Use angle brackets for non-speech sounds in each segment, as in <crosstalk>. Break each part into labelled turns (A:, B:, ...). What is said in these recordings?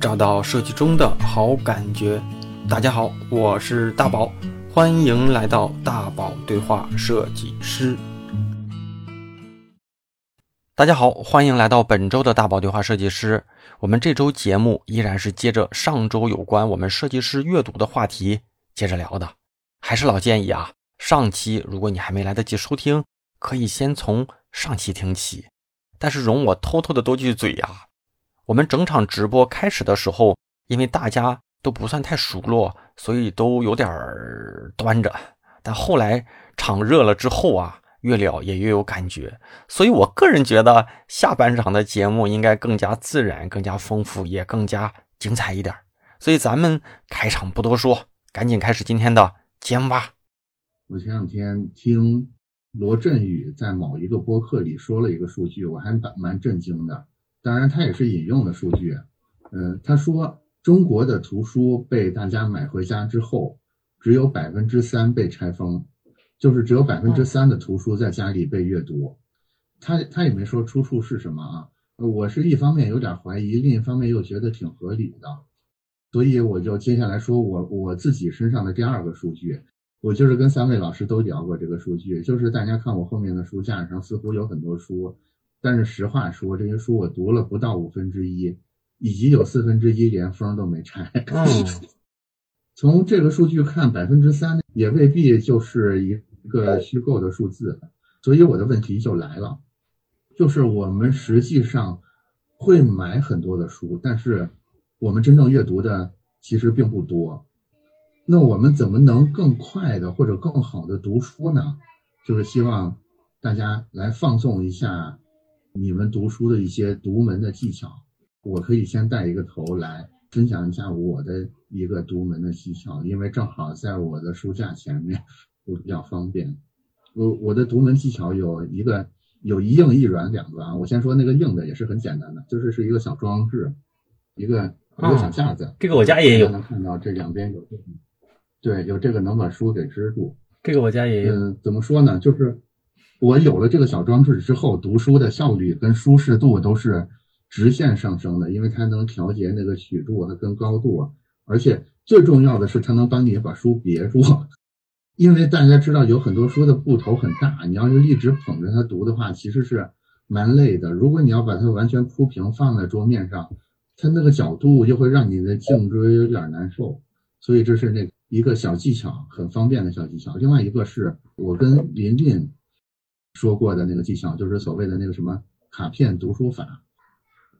A: 找到设计中的好感觉。大家好，我是大宝，欢迎来到大宝对话设计师。大家好，欢迎来到本周的大宝对话设计师。我们这周节目依然是接着上周有关我们设计师阅读的话题接着聊的，还是老建议啊，上期如果你还没来得及收听，可以先从上期听起。但是容我偷偷的多句嘴呀。我们整场直播开始的时候，因为大家都不算太熟络，所以都有点端着。但后来场热了之后啊，越聊也越有感觉。所以我个人觉得下半场的节目应该更加自然、更加丰富，也更加精彩一点。所以咱们开场不多说，赶紧开始今天的节目吧。
B: 我前两天听罗振宇在某一个播客里说了一个数据，我还蛮蛮震惊的。当然，他也是引用的数据。嗯，他说中国的图书被大家买回家之后，只有百分之三被拆封，就是只有百分之三的图书在家里被阅读。他他也没说出处是什么啊。我是一方面有点怀疑，另一方面又觉得挺合理的，所以我就接下来说我我自己身上的第二个数据。我就是跟三位老师都聊过这个数据，就是大家看我后面的书架上似乎有很多书。但是实话说，这些书我读了不到五分之一，以及有四分之一连封都没拆。<laughs> 从这个数据看，百分之三也未必就是一个虚构的数字。所以我的问题就来了，就是我们实际上会买很多的书，但是我们真正阅读的其实并不多。那我们怎么能更快的或者更好的读书呢？就是希望大家来放纵一下。你们读书的一些独门的技巧，我可以先带一个头来分享一下我的一个独门的技巧，因为正好在我的书架前面，我比较方便。我我的独门技巧有一个有一硬一软两个啊，我先说那个硬的也是很简单的，就是是一个小装置，一个一个小架子。
A: 这个我家也有，
B: 能看到这两边有这个，对，有这个能把书给支住。
A: 这个我家也有。
B: 嗯，怎么说呢？就是。我有了这个小装置之后，读书的效率跟舒适度都是直线上升的，因为它能调节那个曲度和跟高度，而且最重要的是它能帮你把书别住。因为大家知道有很多书的布头很大，你要是一直捧着它读的话，其实是蛮累的。如果你要把它完全铺平放在桌面上，它那个角度就会让你的颈椎有点难受。所以这是那一个小技巧，很方便的小技巧。另外一个是我跟琳琳。说过的那个技巧，就是所谓的那个什么卡片读书法，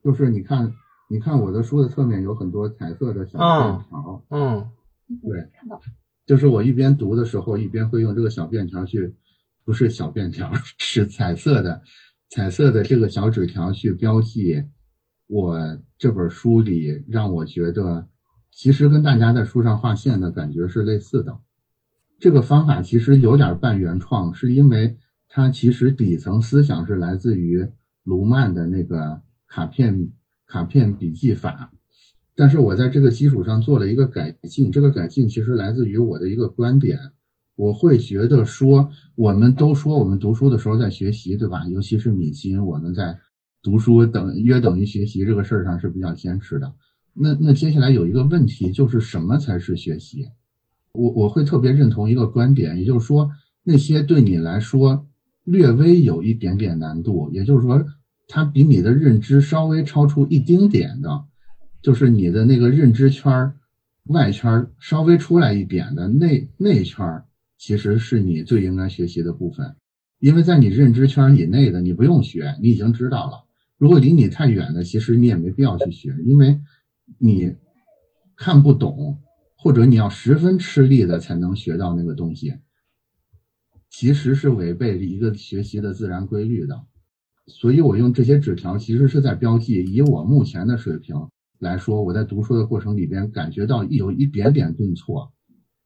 B: 就是你看，你看我的书的侧面有很多彩色的小便条，
A: 嗯，
B: 对，就是我一边读的时候，一边会用这个小便条去，不是小便条，<laughs> 是彩色的，彩色的这个小纸条去标记我这本书里让我觉得，其实跟大家在书上画线的感觉是类似的。这个方法其实有点半原创，是因为。它其实底层思想是来自于卢曼的那个卡片卡片笔记法，但是我在这个基础上做了一个改进。这个改进其实来自于我的一个观点，我会觉得说，我们都说我们读书的时候在学习，对吧？尤其是米心，我们在读书等约等于学习这个事儿上是比较坚持的。那那接下来有一个问题，就是什么才是学习？我我会特别认同一个观点，也就是说，那些对你来说。略微有一点点难度，也就是说，它比你的认知稍微超出一丁点的，就是你的那个认知圈外圈稍微出来一点的内内圈，其实是你最应该学习的部分，因为在你认知圈以内的，你不用学，你已经知道了。如果离你太远的，其实你也没必要去学，因为你看不懂，或者你要十分吃力的才能学到那个东西。其实是违背一个学习的自然规律的，所以我用这些纸条，其实是在标记，以我目前的水平来说，我在读书的过程里边感觉到有一点点顿挫，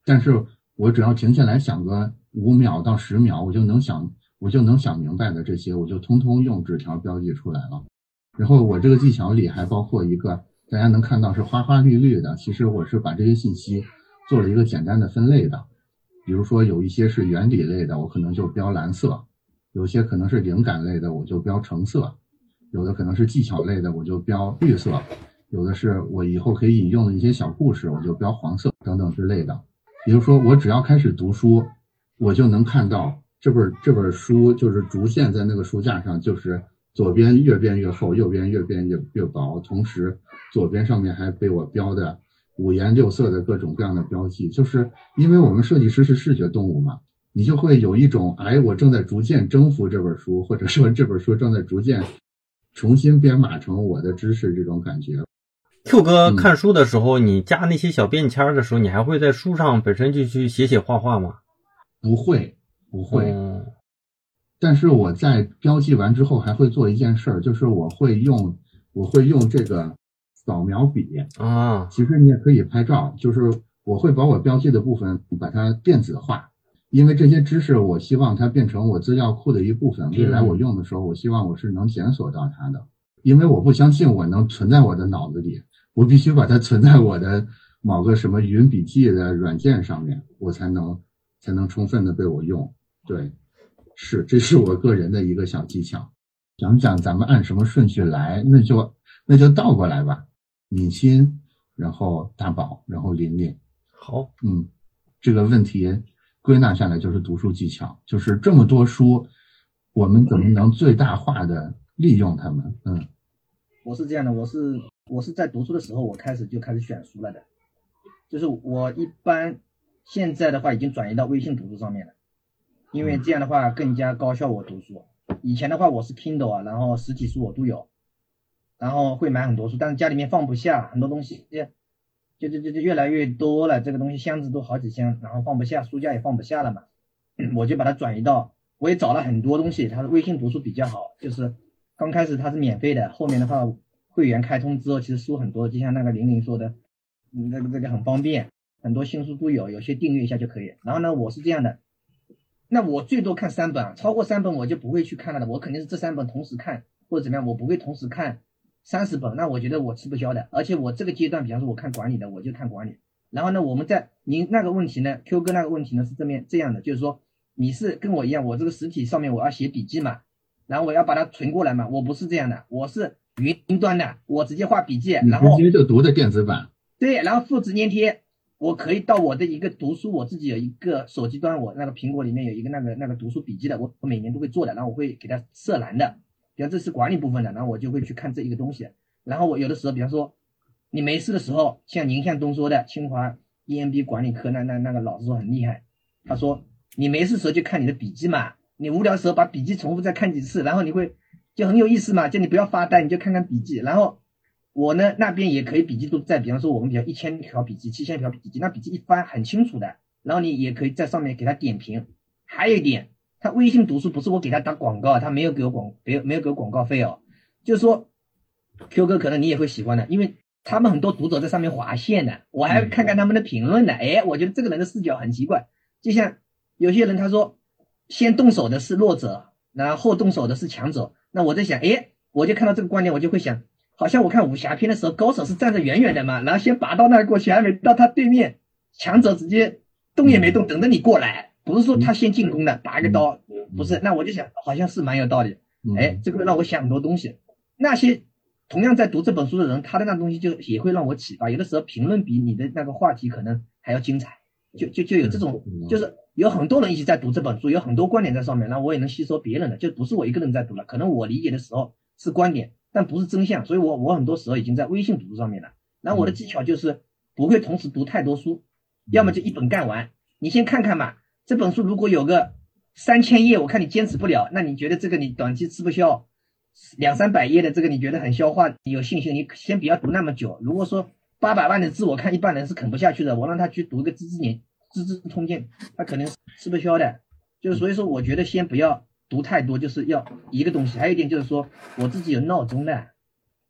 B: 但是我只要停下来想个五秒到十秒，我就能想，我就能想明白的这些，我就通通用纸条标记出来了。然后我这个技巧里还包括一个，大家能看到是花花绿绿的，其实我是把这些信息做了一个简单的分类的。比如说有一些是原理类的，我可能就标蓝色；有些可能是灵感类的，我就标橙色；有的可能是技巧类的，我就标绿色；有的是我以后可以引用的一些小故事，我就标黄色等等之类的。比如说，我只要开始读书，我就能看到这本这本书就是逐渐在那个书架上，就是左边越变越厚，右边越变越越薄，同时左边上面还被我标的五颜六色的各种各样的标记，就是因为我们设计师是视觉动物嘛。你就会有一种，哎，我正在逐渐征服这本书，或者说这本书正在逐渐重新编码成我的知识这种感觉。
A: Q 哥看书的时候，你加那些小便签的时候，你还会在书上本身就去写写画画吗？
B: 不会，不会。但是我在标记完之后，还会做一件事儿，就是我会用，我会用这个扫描笔
A: 啊。
B: 其实你也可以拍照，就是我会把我标记的部分把它电子化。因为这些知识，我希望它变成我资料库的一部分。未来我用的时候，我希望我是能检索到它的。因为我不相信我能存在我的脑子里，我必须把它存在我的某个什么云笔记的软件上面，我才能才能充分的被我用。对，是，这是我个人的一个小技巧。讲讲咱们按什么顺序来，那就那就倒过来吧。敏欣，然后大宝，然后琳琳。
A: 好，
B: 嗯，这个问题。归纳下来就是读书技巧，就是这么多书，我们怎么能最大化的利用它们？嗯，
C: 我是这样的，我是我是在读书的时候，我开始就开始选书了的，就是我一般现在的话已经转移到微信读书上面了，因为这样的话更加高效。我读书以前的话我是 Kindle 啊，然后实体书我都有，然后会买很多书，但是家里面放不下很多东西。就就就就越来越多了，这个东西箱子都好几箱，然后放不下，书架也放不下了嘛，<clears throat> 我就把它转移到，我也找了很多东西，它的微信读书比较好，就是刚开始它是免费的，后面的话会员开通之后，其实书很多，就像那个玲玲说的，那个这个很方便，很多新书都有，有些订阅一下就可以。然后呢，我是这样的，那我最多看三本，超过三本我就不会去看了的，我肯定是这三本同时看或者怎么样，我不会同时看。三十本，那我觉得我吃不消的。而且我这个阶段，比方说我看管理的，我就看管理。然后呢，我们在您那个问题呢，Q 哥那个问题呢是这面这样的，就是说你是跟我一样，我这个实体上面我要写笔记嘛，然后我要把它存过来嘛。我不是这样的，我是云端的，我直接画笔记，然后
B: 直接就读的电子版。
C: 对，然后复制粘贴，我可以到我的一个读书，我自己有一个手机端，我那个苹果里面有一个那个那个读书笔记的，我我每年都会做的，然后我会给它设栏的。比方这是管理部分的，然后我就会去看这一个东西。然后我有的时候，比方说你没事的时候，像宁向东说的，清华 EMB 管理科那那那个老师说很厉害，他说你没事时候就看你的笔记嘛，你无聊时候把笔记重复再看几次，然后你会就很有意思嘛，就你不要发呆，你就看看笔记。然后我呢那边也可以笔记都在，比方说我们比方一千条笔记、七千条笔记，那笔记一翻很清楚的，然后你也可以在上面给他点评。还有一点。他微信读书不是我给他打广告，他没有给我广，没有没有给我广告费哦。就是说，Q 哥可能你也会喜欢的，因为他们很多读者在上面划线的，我还看看他们的评论呢。哎，我觉得这个人的视角很奇怪，就像有些人他说，先动手的是弱者，然后后动手的是强者。那我在想，哎，我就看到这个观点，我就会想，好像我看武侠片的时候，高手是站在远远的嘛，然后先拔刀那过去，还没到他对面，强者直接动也没动，等着你过来。不是说他先进攻的，拔一个刀，不是。那我就想，好像是蛮有道理。哎，这个让我想很多东西。那些同样在读这本书的人，他的那东西就也会让我启发。有的时候评论比你的那个话题可能还要精彩，就就就有这种，就是有很多人一起在读这本书，有很多观点在上面，那我也能吸收别人的，就不是我一个人在读了。可能我理解的时候是观点，但不是真相。所以我我很多时候已经在微信读书上面了。然后我的技巧就是不会同时读太多书，要么就一本干完。你先看看嘛。这本书如果有个三千页，我看你坚持不了，那你觉得这个你短期吃不消？两三百页的这个你觉得很消化，你有信心，你先不要读那么久。如果说八百万的字，我看一般人是啃不下去的。我让他去读一个《资治年资治通鉴》，他肯定是吃不消的。就是所以说，我觉得先不要读太多，就是要一个东西。还有一点就是说，我自己有闹钟的，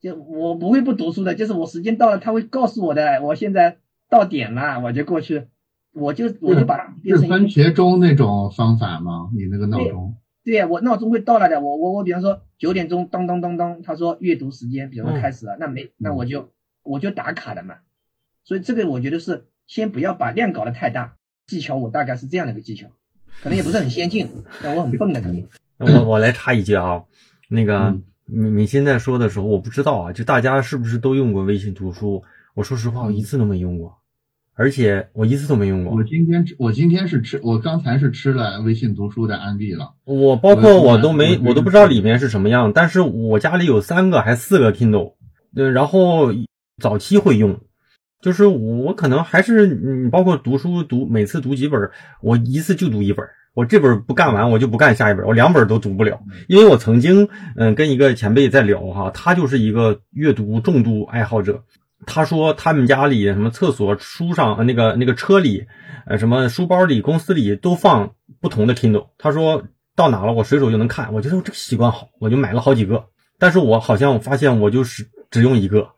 C: 就我不会不读书的，就是我时间到了，他会告诉我的。我现在到点了，我就过去。我就我就把它
B: 是番茄钟那种方法吗？你那个闹钟？
C: 对呀，我闹钟会到了的。我我我，比方说九点钟当当当当，他说阅读时间，比方说开始了，那没那我就我就打卡的嘛。所以这个我觉得是先不要把量搞得太大。技巧我大概是这样的一个技巧，可能也不是很先进，但我很笨的可能。<laughs>
A: 我我来插一句啊，那个你你现在说的时候，我不知道啊，就大家是不是都用过微信读书？我说实话，我一次都没用过，而且我一次都没用过。
B: 我今天我今天是吃，我刚才是吃了微信读书的安利了。
A: 我包括我都没，
B: 我
A: 我都不知道里面是什么样。但是我家里有三个还四个 Kindle，嗯，然后早期会用，就是我可能还是嗯，包括读书读，每次读几本，我一次就读一本。我这本不干完，我就不干下一本，我两本都读不了，因为我曾经嗯跟一个前辈在聊哈，他就是一个阅读重度爱好者。他说他们家里什么厕所、书上那个那个车里，呃什么书包里、公司里都放不同的 Kindle。他说到哪了我随手就能看，我觉得我这个习惯好，我就买了好几个。但是我好像发现我就是只用一个，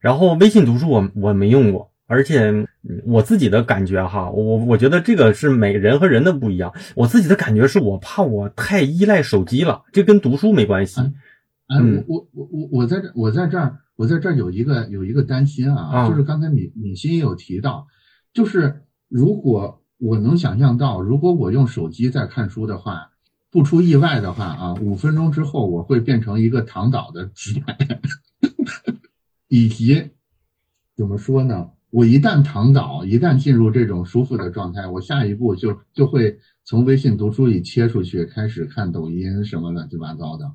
A: 然后微信读书我我没用过。而且我自己的感觉哈，我我觉得这个是每人和人的不一样。我自己的感觉是我怕我太依赖手机了，这跟读书没关系。
B: 嗯，我我我我在这我在这儿我在这儿有一个有一个担心啊，就是刚才米米欣有提到，就是如果我能想象到，如果我用手机在看书的话，不出意外的话啊，五分钟之后我会变成一个躺倒的姿态，<laughs> 以及怎么说呢？我一旦躺倒，一旦进入这种舒服的状态，我下一步就就会从微信读书里切出去，开始看抖音什么乱七八糟的。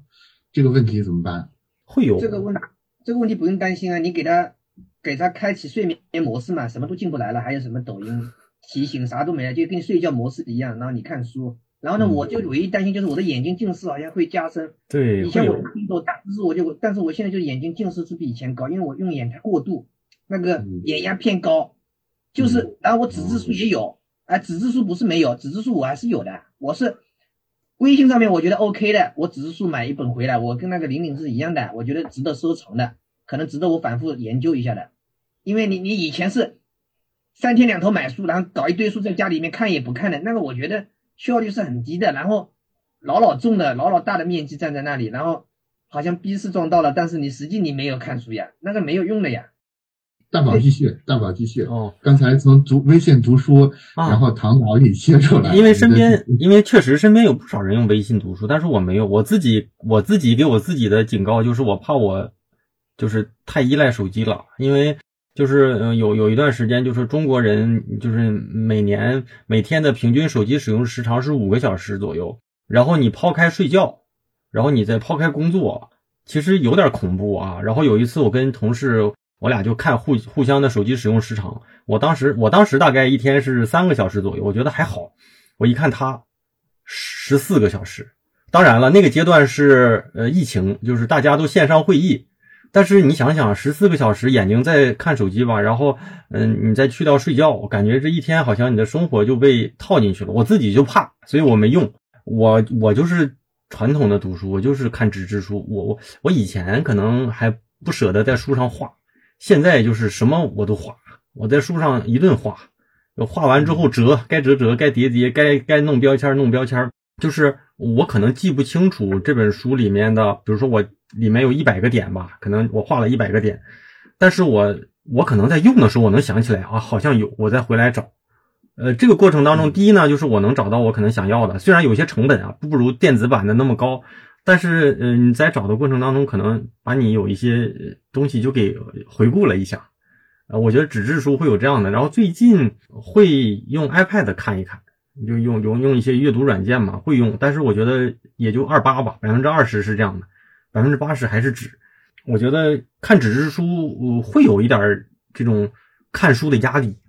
B: 这个问题怎么办？
A: 会有
C: 这个问这个问题不用担心啊，你给他给他开启睡眠模式嘛，什么都进不来了，还有什么抖音提醒啥都没了，就跟睡觉模式一样。然后你看书，然后呢，我就唯一担心就是我的眼睛近视好像会加深。
A: 对，
C: 以前我我大近视我就，但是我现在就眼睛近视是比以前高，因为我用眼太过度。那个眼压偏高，就是，然后我纸质书也有，哎，纸质书不是没有，纸质书我还是有的，我是微信上面我觉得 OK 的，我纸质书买一本回来，我跟那个玲玲是一样的，我觉得值得收藏的，可能值得我反复研究一下的，因为你你以前是三天两头买书，然后搞一堆书在家里面看也不看的，那个我觉得效率是很低的，然后老老重的老老大的面积站在那里，然后好像逼是撞到了，但是你实际你没有看书呀，那个没有用的呀。
B: 大宝继续，大宝继续。哦，刚才从读微信读书，然后唐导里切出来。
A: 因为身边，因为确实身边有不少人用微信读书，但是我没有。我自己，我自己给我自己的警告就是，我怕我就是太依赖手机了。因为就是嗯，有有一段时间，就是中国人就是每年每天的平均手机使用时长是五个小时左右。然后你抛开睡觉，然后你再抛开工作，其实有点恐怖啊。然后有一次我跟同事。我俩就看互互相的手机使用时长，我当时我当时大概一天是三个小时左右，我觉得还好。我一看他十四个小时，当然了，那个阶段是呃疫情，就是大家都线上会议。但是你想想，十四个小时眼睛在看手机吧，然后嗯，你再去到睡觉，我感觉这一天好像你的生活就被套进去了。我自己就怕，所以我没用。我我就是传统的读书，我就是看纸质书。我我我以前可能还不舍得在书上画。现在就是什么我都画，我在书上一顿画，画完之后折，该折折，该叠叠，该该弄标签弄标签。就是我可能记不清楚这本书里面的，比如说我里面有一百个点吧，可能我画了一百个点，但是我我可能在用的时候我能想起来啊，好像有，我再回来找。呃，这个过程当中，第一呢，就是我能找到我可能想要的，虽然有些成本啊不如电子版的那么高。但是，嗯，你在找的过程当中，可能把你有一些东西就给回顾了一下，啊，我觉得纸质书会有这样的。然后最近会用 iPad 看一看，就用用用一些阅读软件嘛，会用。但是我觉得也就二八吧，百分之二十是这样的，百分之八十还是纸。我觉得看纸质书会有一点这种看书的压力，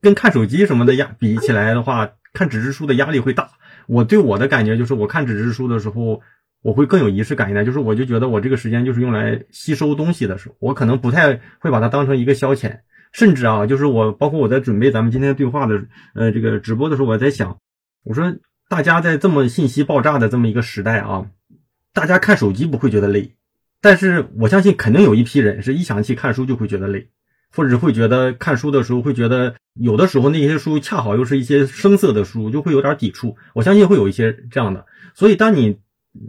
A: 跟看手机什么的压比起来的话，看纸质书的压力会大。我对我的感觉就是，我看纸质书的时候。我会更有仪式感一点，就是我就觉得我这个时间就是用来吸收东西的时候，我可能不太会把它当成一个消遣，甚至啊，就是我包括我在准备咱们今天对话的呃这个直播的时候，我在想，我说大家在这么信息爆炸的这么一个时代啊，大家看手机不会觉得累，但是我相信肯定有一批人是一想起看书就会觉得累，或者会觉得看书的时候会觉得有的时候那些书恰好又是一些生涩的书，就会有点抵触。我相信会有一些这样的，所以当你。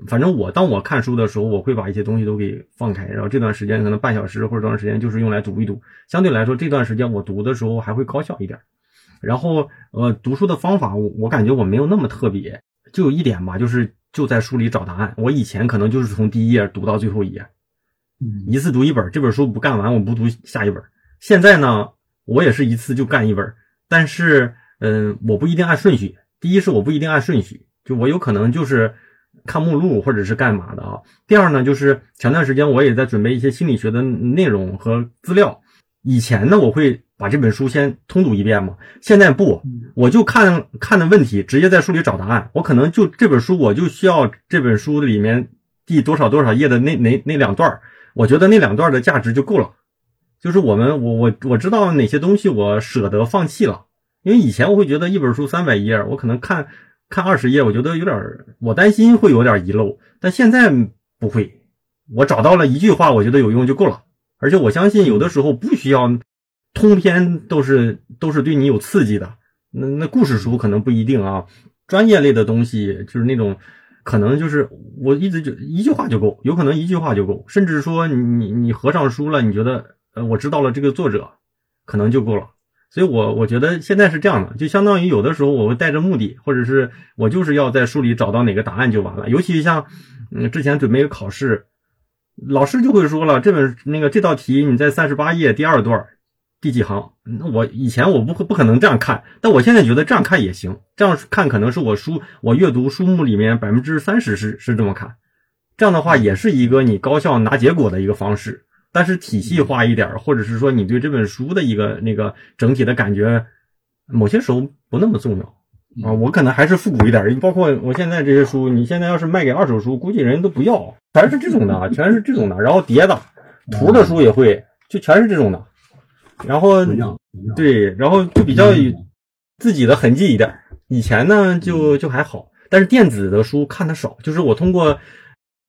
A: 反正我当我看书的时候，我会把一些东西都给放开，然后这段时间可能半小时或者多长时间就是用来读一读。相对来说，这段时间我读的时候还会高效一点。然后，呃，读书的方法我我感觉我没有那么特别，就有一点吧，就是就在书里找答案。我以前可能就是从第一页读到最后一页，
B: 嗯
A: 一次读一本，这本书不干完，我不读下一本。现在呢，我也是一次就干一本，但是，嗯、我不一定按顺序。第一是我不一定按顺序，就我有可能就是看目录或者是干嘛的啊。第二呢，就是前段时间我也在准备一些心理学的内容和资料。以前呢，我会把这本书先通读一遍嘛，现在不，我就看看的问题，直接在书里找答案。我可能就这本书，我就需要这本书里面第多少多少页的那那那两段儿我觉得那两段的价值就够了。就是我们我我我知道哪些东西我舍得放弃了，因为以前我会觉得一本书三百页，我可能看看二十页，我觉得有点儿，我担心会有点遗漏，但现在不会，我找到了一句话，我觉得有用就够了。而且我相信有的时候不需要通篇都是都是对你有刺激的，那那故事书可能不一定啊，专业类的东西就是那种。可能就是我一直就一句话就够，有可能一句话就够，甚至说你你合上书了，你觉得呃我知道了这个作者，可能就够了。所以我我觉得现在是这样的，就相当于有的时候我会带着目的，或者是我就是要在书里找到哪个答案就完了。尤其像嗯之前准备一个考试，老师就会说了，这本那个这道题你在三十八页第二段第几行？那我以前我不不可能这样看，但我现在觉得这样看也行。这样看可能是我书我阅读书目里面百分之三十是是这么看，这样的话也是一个你高效拿结果的一个方式。但是体系化一点，或者是说你对这本书的一个那个整体的感觉，某些时候不那么重要啊。我可能还是复古一点，包括我现在这些书，你现在要是卖给二手书，估计人都不要，全是这种的，全是这种的，然后叠的，图的书也会，就全是这种的。然后对，然后就比较
B: 嗯
A: 自己的痕迹一点。以前呢就就还好，但是电子的书看的少，就是我通过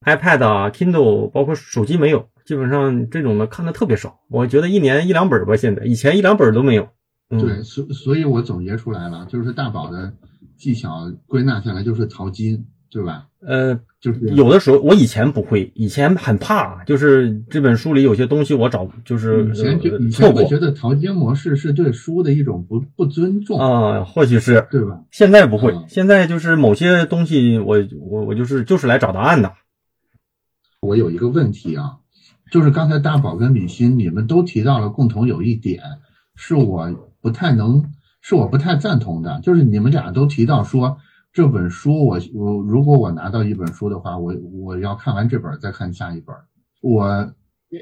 A: iPad 啊、Kindle，包括手机没有，基本上这种的看的特别少。我觉得一年一两本吧，现在以前一两本都没有。嗯，
B: 对，所所以我总结出来了，就是大宝的技巧归纳下来就是淘金，对吧？
A: 呃，
B: 就是
A: 有的时候我以前不会，以前很怕，就是这本书里有些东西我找就是
B: 以前就
A: 呃
B: 以前会觉得淘金模式是对书的一种不不尊重，
A: 啊，或许是
B: 对吧？
A: 现在不会
B: 嗯，
A: 现在就是某些东西我我我就是就是来找答案的。
B: 我有一个问题啊，就是刚才大宝跟李欣你们都提到了共同有一点，是我不太能，是我不太赞同的，就是你们俩都提到说这本书我我如果我拿到一本书的话，我我要看完这本再看下一本，我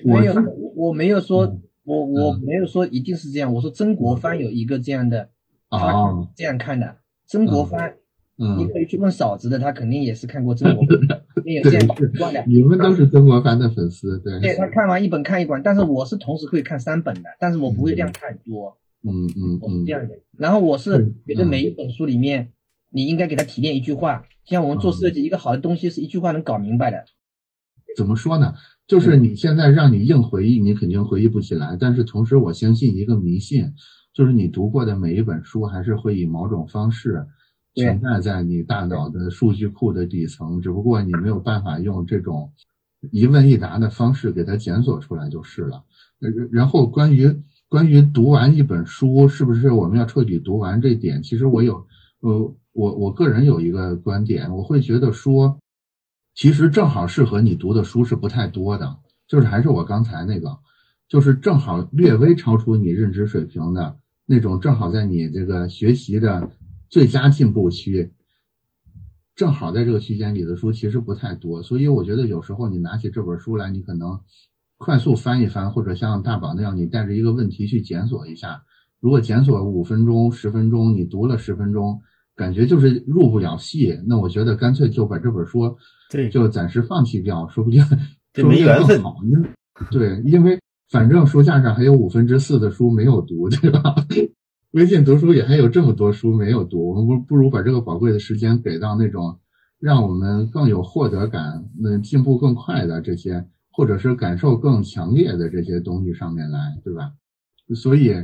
B: 我
C: 没有，我没有说
B: 嗯，
C: 我我
B: 嗯
C: 没有说一定是这样。我说曾国藩有一个这样的，他
B: 哦
C: 这样看的。曾国藩，你
B: 嗯，
C: 可以去问嫂子的，他肯定也是看过曾国藩，肯定有的。
B: 你们都是曾国藩的粉丝，对，
C: 对他看完一本看一本，但是我是同时会看三本的，但是我不会量太多，
B: 嗯嗯嗯
C: 我是这样的。然后我是
B: 嗯
C: 觉得每一本书里面，你应该给他提炼一句话，像我们做设计，一个好的东西是一句话能搞明白的。
B: 怎么说呢？就是你现在让你硬回忆，你肯定回忆不起来。但是同时，我相信一个迷信，就是你读过的每一本书，还是会以某种方式
C: 对
B: 存在在你大脑的数据库的底层，只不过你没有办法用这种一问一答的方式给它检索出来就是了。呃然后关于关于读完一本书，是不是我们要彻底读完这点，其实我有呃，我我个人有一个观点，我会觉得说。其实正好适合你读的书是不太多的，就是还是我刚才那个，就是正好略微超出你认知水平的那种，正好在你这个学习的最佳进步区，正好在这个区间里的书其实不太多，所以我觉得有时候你拿起这本书来，你可能快速翻一翻，或者像大宝那样，你带着一个问题去检索一下。如果检索五分钟、十分钟，你读了十分钟，感觉就是入不了戏，那我觉得干脆就把这本书
A: 对，
B: 就暂时放弃掉，说不定 <laughs>
A: 这
B: 说不定
A: 没缘分
B: 更好。对，因为反正书架上还有五分之四的书没有读，对吧？微信读书也还有这么多书没有读，我们不不如把这个宝贵的时间给到那种让我们更有获得感、那进步更快的这些，或者是感受更强烈的这些东西上面来，对吧？所以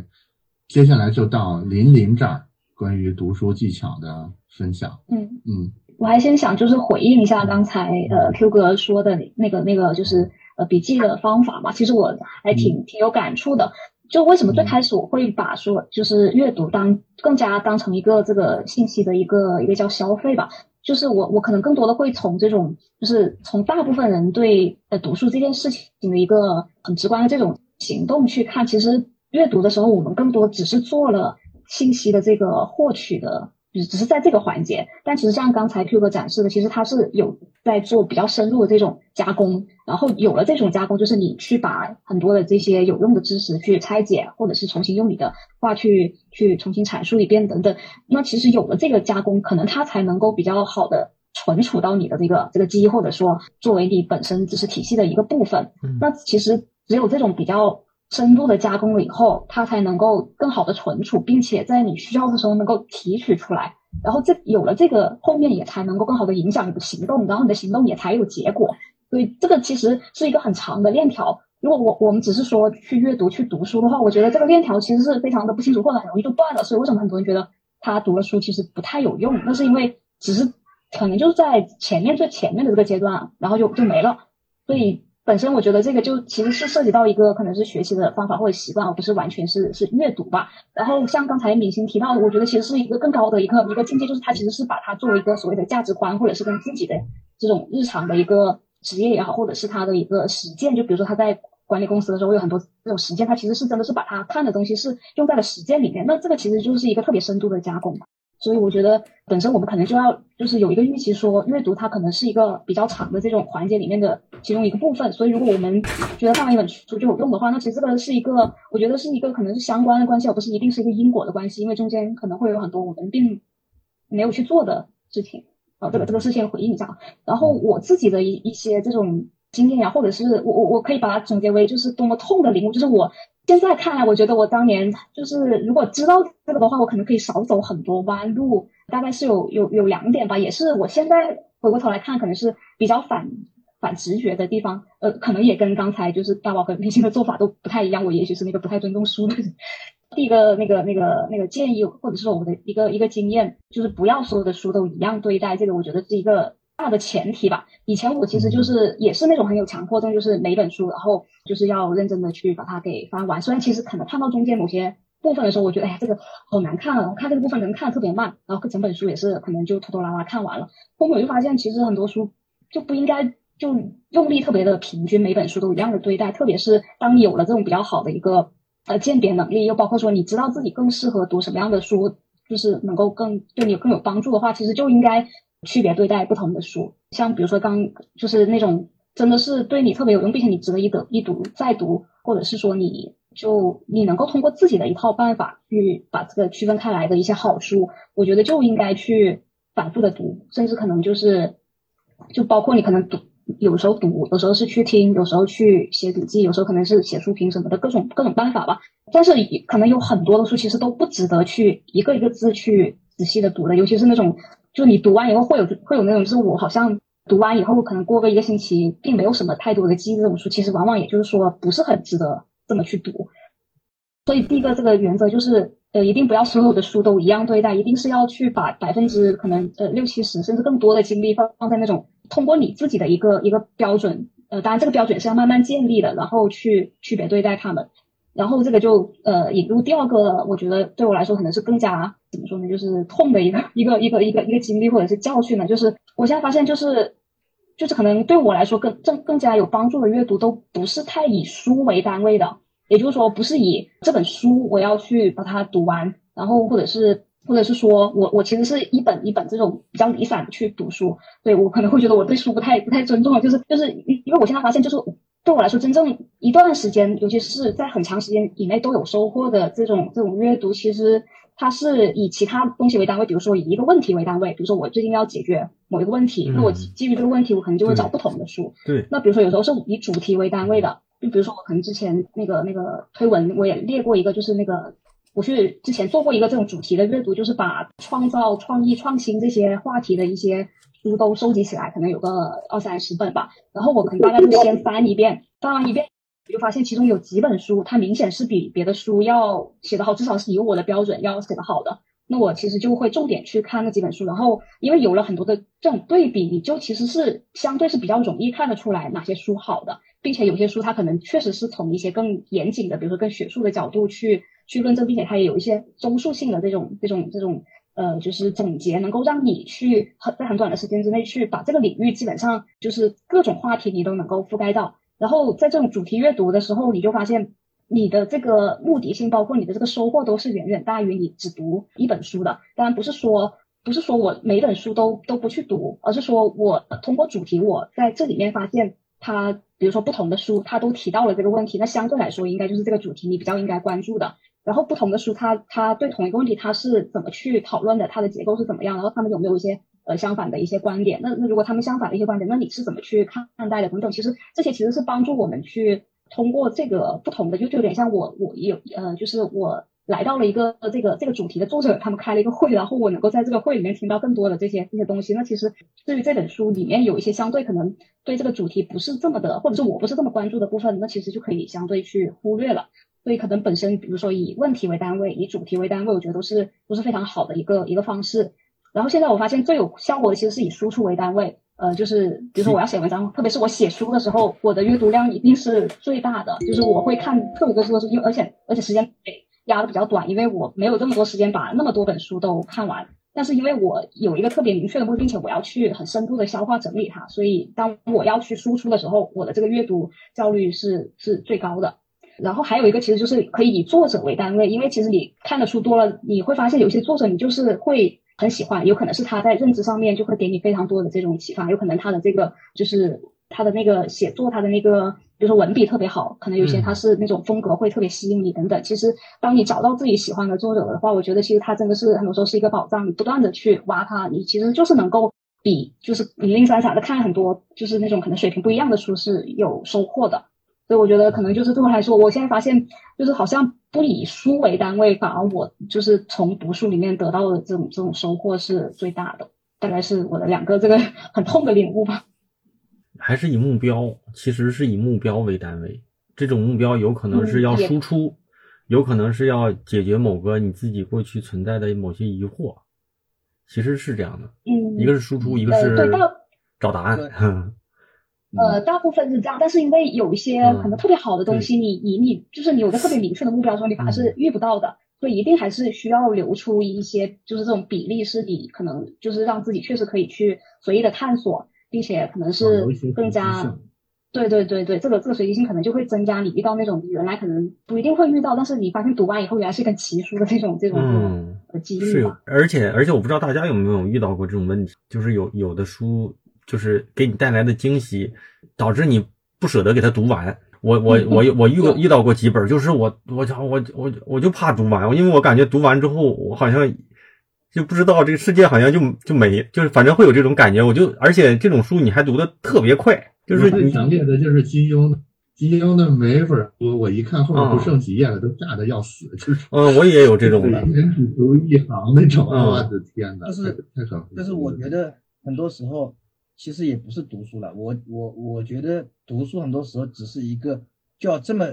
B: 接下来就到林林这儿关于读书技巧的分享。
D: 嗯，
B: 嗯
D: 我还先想就是回应一下刚才呃 Q 哥说的那个那个就是呃笔记的方法嘛，其实我还挺挺有感触的。就为什么最开始我会把说就是阅读当更加当成一个这个信息的一个一个叫消费吧，就是我我可能更多的会从这种就是从大部分人对呃读书这件事情的一个很直观的这种行动去看，其实阅读的时候我们更多只是做了信息的这个获取的。只只是在这个环节，但其实像刚才 Q 哥展示的，其实他是有在做比较深入的这种加工，然后有了这种加工，就是你去把很多的这些有用的知识去拆解，或者是重新用你的话去去重新阐述一遍等等。那其实有了这个加工，可能它才能够比较好的存储到你的这个这个记忆，或者说作为你本身知识体系的一个部分。那其实只有这种比较。深度的加工了以后，它才能够更好的存储，并且在你需要的时候能够提取出来。然后这有了这个，后面也才能够更好的影响你的行动，然后你的行动也才有结果。所以这个其实是一个很长的链条。如果我我们只是说去阅读、去读书的话，我觉得这个链条其实是非常的不清楚，或者很容易就断了。所以为什么很多人觉得他读了书其实不太有用？那是因为只是可能就是在前面最前面的这个阶段，然后就就没了。所以。本身我觉得这个就其实是涉及到一个可能是学习的方法或者习惯，而不是完全是是阅读吧。然后像刚才敏星提到，我觉得其实是一个更高的一个一个境界，就是他其实是把它作为一个所谓的价值观，或者是跟自己的这种日常的一个职业也好，或者是他的一个实践。就比如说他在管理公司的时候，有很多这种实践，他其实是真的是把他看的东西是用在了实践里面。那这个其实就是一个特别深度的加工。所以我觉得，本身我们可能就要就是有一个预期，说阅读它可能是一个比较长的这种环节里面的其中一个部分。所以如果我们觉得看完一本书就有用的话，那其实这个是一个，我觉得是一个可能是相关的关系，而不是一定是一个因果的关系，因为中间可能会有很多我们并没有去做的事情。啊，这个这个事先回应一下。然后我自己的一一些这种经验呀，或者是我我我可以把它总结为就是多么痛的领悟，就是我。现在看来，我觉得我当年就是如果知道这个的话，我可能可以少走很多弯路。大概是有有有两点吧，也是我现在回过头来看，可能是比较反反直觉的地方。呃，可能也跟刚才就是大宝和明星的做法都不太一样。我也许是那个不太尊重书的人。第一个那个那个那个建议，或者是说我的一个一个经验，就是不要所有的书都一样对待。这个我觉得是一个。大的前提吧，以前我其实就是也是那种很有强迫症，就是每本书，然后就是要认真的去把它给翻完。虽然其实可能看到中间某些部分的时候，我觉得哎呀这个好难看啊，我看这个部分可能看的特别慢，然后整本书也是可能就拖拖拉拉看完了。后面我就发现，其实很多书就不应该就用力特别的平均，每本书都一样的对待。特别是当你有了这种比较好的一个呃鉴别能力，又包括说你知道自己更适合读什么样的书，就是能够更对你更有帮助的话，其实就应该。区别对待不同的书，像比如说刚就是那种真的是对你特别有用，并且你值得一读一读再读，或者是说你就你能够通过自己的一套办法去把这个区分开来的一些好书，我觉得就应该去反复的读，甚至可能就是就包括你可能读有时候读，有时候是去听，有时候去写笔记，有时候可能是写书评什么的各种各种办法吧。但是可能有很多的书其实都不值得去一个一个字去仔细的读的，尤其是那种。就你读完以后会有会有那种，就是我好像读完以后可能过个一个星期，并没有什么太多的记忆。这种书其实往往也就是说不是很值得这么去读。所以第一个这个原则就是，呃，一定不要所有的书都一样对待，一定是要去把百分之可能呃六七十甚至更多的精力放放在那种通过你自己的一个一个标准，呃，当然这个标准是要慢慢建立的，然后去区别对待他们。然后这个就呃引入第二个，我觉得对我来说可能是更加怎么说呢，就是痛的一个一个一个一个一个经历或者是教训呢，就是我现在发现就是就是可能对我来说更更更加有帮助的阅读都不是太以书为单位的，也就是说不是以这本书我要去把它读完，然后或者是或者是说我我其实是一本一本这种比较离散的去读书，对我可能会觉得我对书不太不太尊重了，就是就是因因为我现在发现就是。对我来说，真正一段时间，尤其是在很长时间以内都有收获的这种这种阅读，其实它是以其他东西为单位，比如说以一个问题为单位，比如说我最近要解决某一个问题，那我基于这个问题，我可能就会找不同的书。
A: 对。
D: 那比如说有时候是以主题为单位的，就比如说我可能之前那个那个推文我也列过一个，就是那个我去之前做过一个这种主题的阅读，就是把创造、创意、创新这些话题的一些。书都收集起来，可能有个二三十本吧。然后我可能大概就先翻一遍，翻完一遍，我就发现其中有几本书，它明显是比别的书要写得好，至少是以我的标准要写得好的。那我其实就会重点去看那几本书。然后因为有了很多的这种对比，你就其实是相对是比较容易看得出来哪些书好的。并且有些书它可能确实是从一些更严谨的，比如说更学术的角度去去论证，并且它也有一些综述性的这种这种这种呃，就是总结，能够让你去很在很短的时间之内去把这个领域基本上就是各种话题你都能够覆盖到。然后在这种主题阅读的时候，你就发现你的这个目的性，包括你的这个收获，都是远远大于你只读一本书的。当然不是说不是说我每本书都都不去读，而是说我通过主题，我在这里面发现它。比如说不同的书，它都提到了这个问题，那相对来说应该就是这个主题你比较应该关注的。然后不同的书，它它对同一个问题它是怎么去讨论的，它的结构是怎么样，然后他们有没有一些呃相反的一些观点？那那如果他们相反的一些观点，那你是怎么去看待的？等等，其实这些其实是帮助我们去通过这个不同的，就就有点像我我有呃，就是我。来到了一个这个这个主题的作者，他们开了一个会，然后我能够在这个会里面听到更多的这些这些东西。那其实至于这本书里面有一些相对可能对这个主题不是这么的，或者是我不是这么关注的部分，那其实就可以相对去忽略了。所以可能本身，比如说以问题为单位，以主题为单位，我觉得都是都是非常好的一个一个方式。然后现在我发现最有效果的其实是以输出为单位，呃，就是比如说我要写文章，特别是我写书的时候，我的阅读量一定是最大的，就是我会看特别多书的，因为而且而且时间压的比较短，因为我没有这么多时间把那么多本书都看完。但是因为我有一个特别明确的目的，并且我要去很深度的消化整理它，所以当我要去输出的时候，我的这个阅读效率是是最高的。然后还有一个其实就是可以以作者为单位，因为其实你看的书多了，你会发现有些作者你就是会很喜欢，有可能是他在认知上面就会给你非常多的这种启发，有可能他的这个就是他的那个写作，他的那个。比如说文笔特别好，可能有些他是那种风格会特别吸引你等等。其实当你找到自己喜欢的作者的话，我觉得其实他真的是很多时候是一个宝藏。你不断的去挖他，你其实就是能够比就是零零散散的看很多就是那种可能水平不一样的书是有收获的。所以我觉得可能就是对我来说，我现在发现就是好像不以书为单位，反而我就是从读书里面得到的这种这种收获是最大的。大概是我的两个这个 <laughs> 很痛的领悟吧。
A: 还是以目标，其实是以目标为单位。这种目标有可能是要输出，有可能是要解决某个你自己过去存在的某些疑惑，其实是这样的。
D: 嗯，
A: 一个是输出，一个是找答案。<laughs>
D: 呃，大部分是这样，但是因为有一些可能特别好的东西，你你你就是你有个特别明确的目标的时候，你反而是遇不到的，所以一定还是需要留出一些，就是这种比例，是你可能就是让自己确实可以去随意的探索。并且可能是更加，对对对对，这个这个随机性可能就会增加你遇到那种原来可能不一定会遇到，但是你发现读完以后原来是一本奇书的这种这种呃几率
A: 是，而且而且我不知道大家有没有遇到过这种问题，就是有有的书就是给你带来的惊喜，导致你不舍得给它读完。我我我我遇遇到过几本，就是我我我我我就怕读完，因为我感觉读完之后我好像。就不知道这个世界好像就就没，就是反正会有这种感觉。我就而且这种书你还读的特别快，就是
B: 最强烈的就是金庸，金庸的每一本书我一看后面不剩几页了，都炸的要死，就是
A: 嗯，我也有这种的，
B: 人只读一行那种，我的天呐，
C: 但是。但是我觉得很多时候其实也不是读书了，我我我觉得读书很多时候只是一个叫这么，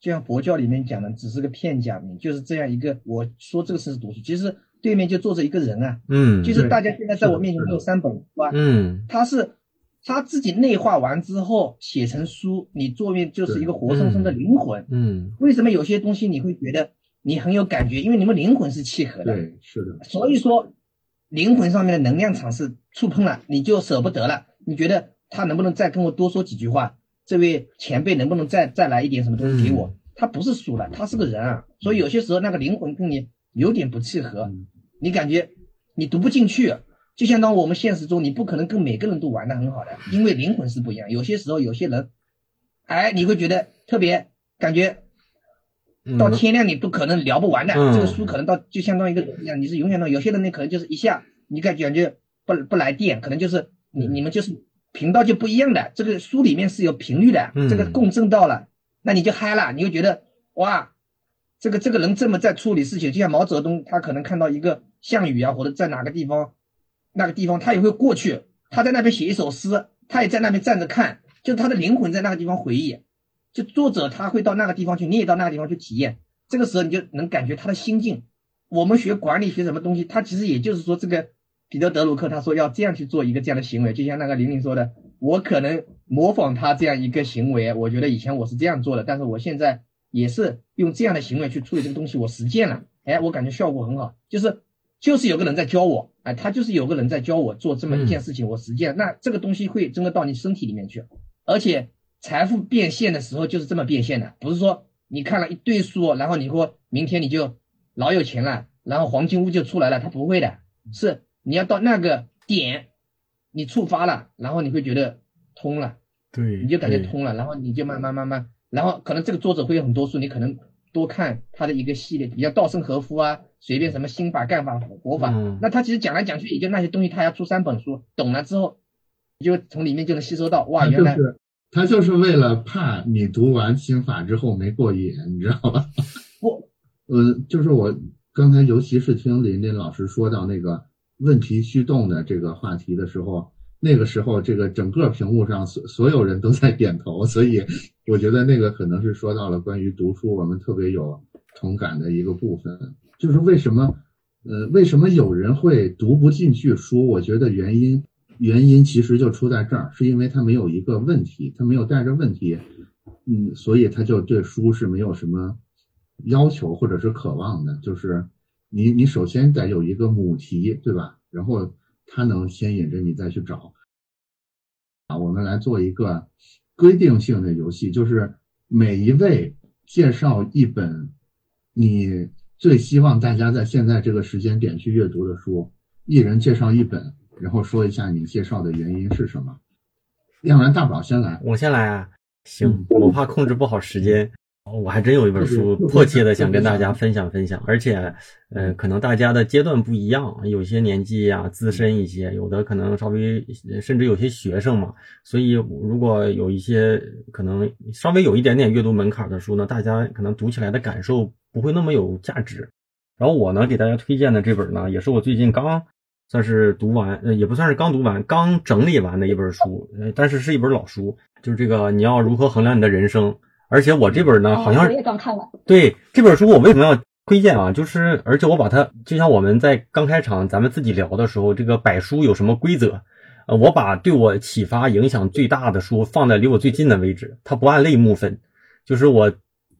C: 就像佛教里面讲的，只是个片假名，就是这样一个我说这个是读书，其实。对面就坐着一个人啊，
A: 嗯，
C: 就是大家现在在我面前都有三本书啊，
A: 嗯，
C: 他是他自己内化完之后写成书，你坐面就是一个活生生的灵魂，
A: 嗯，
C: 为什么有些东西你会觉得你很有感觉？因为你们灵魂是契合的，
B: 对，是的，
C: 所以说灵魂上面的能量场是触碰了，你就舍不得了，你觉得他能不能再跟我多说几句话？这位前辈能不能再再来一点什么东西给我？他不是书了，他是个人啊，所以有些时候那个灵魂跟你。有点不契合，你感觉你读不进去，就相当于我们现实中你不可能跟每个人都玩的很好的，因为灵魂是不一样。有些时候有些人，哎，你会觉得特别感觉到天亮你都可能聊不完的，这个书可能到就相当于一个一样，你是永远的。有些人呢可能就是一下你感觉不不来电，可能就是你你们就是频道就不一样的。这个书里面是有频率的，这个共振到了，那你就嗨了，你就觉得哇。这个这个人这么在处理事情，就像毛泽东，他可能看到一个项羽啊，或者在哪个地方，那个地方他也会过去，他在那边写一首诗，他也在那边站着看，就是他的灵魂在那个地方回忆。就作者他会到那个地方去，你也到那个地方去体验。这个时候你就能感觉他的心境。我们学管理学什么东西，他其实也就是说，这个彼得德鲁克他说要这样去做一个这样的行为，就像那个玲玲说的，我可能模仿他这样一个行为，我觉得以前我是这样做的，但是我现在也是用这样的行为去处理这个东西，我实践了，哎，我感觉效果很好，就是就是有个人在教我，哎，他就是有个人在教我做这么一件事情，我实践，那这个东西会真的到你身体里面去，而且财富变现的时候就是这么变现的，不是说你看了一堆书，然后你说明天你就老有钱了，然后黄金屋就出来了，他不会的，是你要到那个点。你触发了，然后你会觉得通了，
A: 对，
C: 你就感觉通了，然后你就慢慢慢慢，然后可能这个作者会有很多书，你可能多看他的一个系列，比较稻盛和夫啊，随便什么心法、干法、活法，那他其实讲来讲去也就那些东西，他要出三本书，懂了之后，你就从里面就能吸收到，哇，原来
B: 他就是为了怕你读完心法之后没过瘾，你知道吧？
C: 不，<laughs>
B: 呃，就是我刚才尤其是听林林老师说到那个。问题驱动的这个话题的时候，那个时候这个整个屏幕上所所有人都在点头，<laughs> 所以我觉得那个可能是说到了关于读书我们特别有同感的一个部分，就是为什么呃为什么有人会读不进去书？我觉得原因原因其实就出在这儿，是因为他没有一个问题，他没有带着问题，嗯，所以他就对书是没有什么要求或者是渴望的，就是。你你首先得有一个母题，对吧？然后它能牵引着你再去找。啊，我们来做一个规定性的游戏，就是每一位介绍一本你最希望大家在现在这个时间点去阅读的书，一人介绍一本，然后说一下你介绍的原因是什么。要不然大宝先来，
A: 我先来啊。行，我怕控制不好时间。我还真有一本书，迫切的想跟大家分享分享，而且，呃，可能大家的阶段不一样，有些年纪呀资深一些，有的可能稍微，甚至有些学生嘛，所以如果有一些可能稍微有一点点阅读门槛的书呢，大家可能读起来的感受不会那么有价值。然后我呢给大家推荐的这本呢，也是我最近刚算是读完，呃，也不算是刚读完，刚整理完的一本书，呃，但是是一本老书，就是这个你要如何衡量你的人生。而且我这本呢，好像
D: 我也刚看完。
A: 对这本书，我为什么要推荐啊？就是，而且我把它，就像我们在刚开场咱们自己聊的时候，这个摆书有什么规则？呃，我把对我启发影响最大的书放在离我最近的位置，它不按类目分，就是我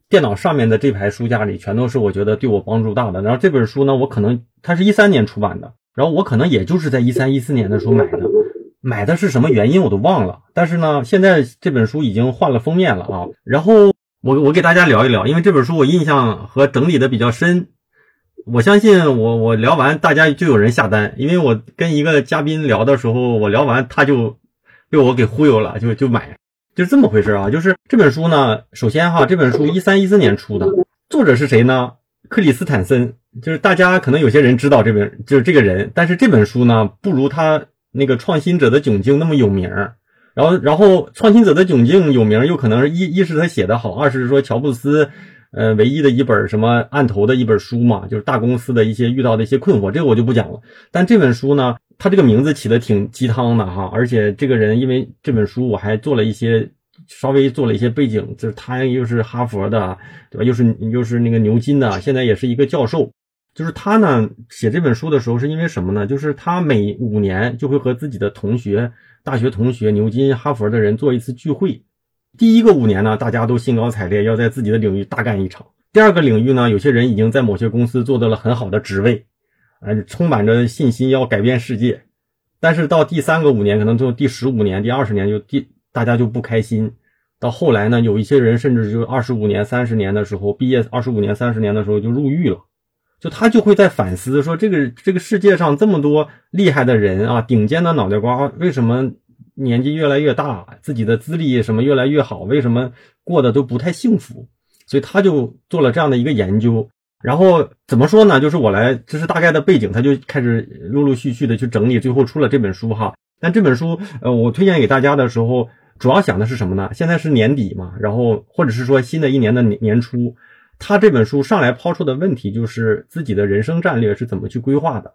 A: 电脑上面的这排书架里全都是我觉得对我帮助大的。然后这本书呢，我可能它是一三年出版的，然后我可能也就是在一三一四年的时候买的。买的是什么原因我都忘了，但是呢，现在这本书已经换了封面了啊。然后我我给大家聊一聊，因为这本书我印象和整理的比较深，我相信我我聊完大家就有人下单，因为我跟一个嘉宾聊的时候，我聊完他就被我给忽悠了，就就买，就这么回事啊。就是这本书呢，首先哈，这本书一三一四年出的，作者是谁呢？克里斯坦森，就是大家可能有些人知道这本就是这个人，但是这本书呢，不如他。那个创新者的窘境那么有名儿，然后然后创新者的窘境有名，又可能是一一是他写的好，二是说乔布斯，呃，唯一的一本什么案头的一本书嘛，就是大公司的一些遇到的一些困惑，这个我就不讲了。但这本书呢，他这个名字起的挺鸡汤的哈，而且这个人因为这本书我还做了一些稍微做了一些背景，就是他又是哈佛的，对吧？又是又是那个牛津的，现在也是一个教授。就是他呢，写这本书的时候是因为什么呢？就是他每五年就会和自己的同学、大学同学、牛津、哈佛的人做一次聚会。第一个五年呢，大家都兴高采烈，要在自己的领域大干一场。第二个领域呢，有些人已经在某些公司做到了很好的职位，呃，充满着信心要改变世界。但是到第三个五年，可能就第十五年、第二十年就第大家就不开心。到后来呢，有一些人甚至就二十五年、三十年的时候毕业，二十五年、三十年的时候就入狱了。就他就会在反思说，这个这个世界上这么多厉害的人啊，顶尖的脑袋瓜，为什么年纪越来越大，自己的资历什么越来越好，为什么过得都不太幸福？所以他就做了这样的一个研究。然后怎么说呢？就是我来，这是大概的背景，他就开始陆陆续续的去整理，最后出了这本书哈。但这本书，呃，我推荐给大家的时候，主要想的是什么呢？现在是年底嘛，然后或者是说新的一年的年年初。他这本书上来抛出的问题就是自己的人生战略是怎么去规划的，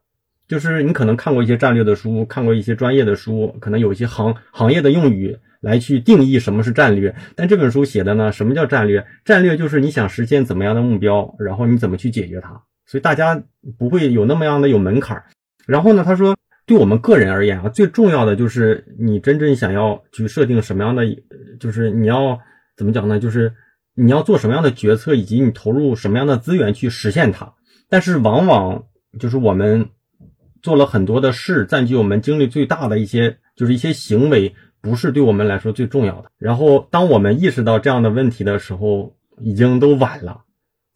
A: 就是你可能看过一些战略的书，看过一些专业的书，可能有一些行行业的用语来去定义什么是战略。但这本书写的呢，什么叫战略？战略就是你想实现怎么样的目标，然后你怎么去解决它。所以大家不会有那么样的有门槛。然后呢，他说对我们个人而言啊，最重要的就是你真正想要去设定什么样的，就是你要怎么讲呢？就是你要做什么样的决策，以及你投入什么样的资源去实现它。但是往往就是我们做了很多的事，占据我们精力最大的一些，就是一些行为，不是对我们来说最重要的。然后当我们意识到这样的问题的时候，已经都晚了。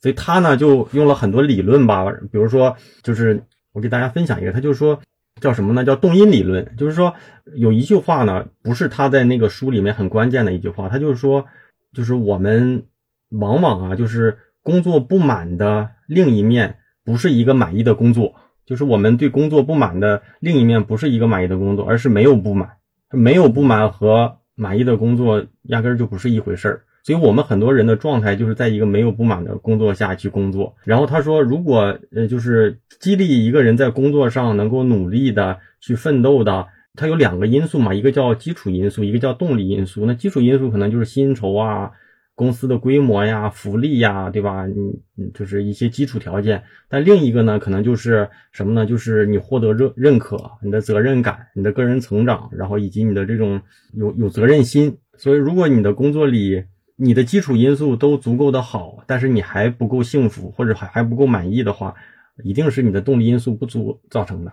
A: 所以他呢就用了很多理论吧，比如说就是我给大家分享一个，他就是说。叫什么呢？叫动因理论，就是说有一句话呢，不是他在那个书里面很关键的一句话，他就是说，就是我们往往啊，就是工作不满的另一面，不是一个满意的工作，就是我们对工作不满的另一面，不是一个满意的工作，而是没有不满，没有不满和满意的工作压根儿就不是一回事儿。所以我们很多人的状态就是在一个没有不满的工作下去工作。然后他说，如果呃就是激励一个人在工作上能够努力的去奋斗的，它有两个因素嘛，一个叫基础因素，一个叫动力因素。那基础因素可能就是薪酬啊、公司的规模呀、福利呀，对吧？你嗯就是一些基础条件。但另一个呢，可能就是什么呢？就是你获得认认可、你的责任感、你的个人成长，然后以及你的这种有有责任心。所以，如果你的工作里，你的基础因素都足够的好，但是你还不够幸福，或者还还不够满意的话，一定是你的动力因素不足造成的。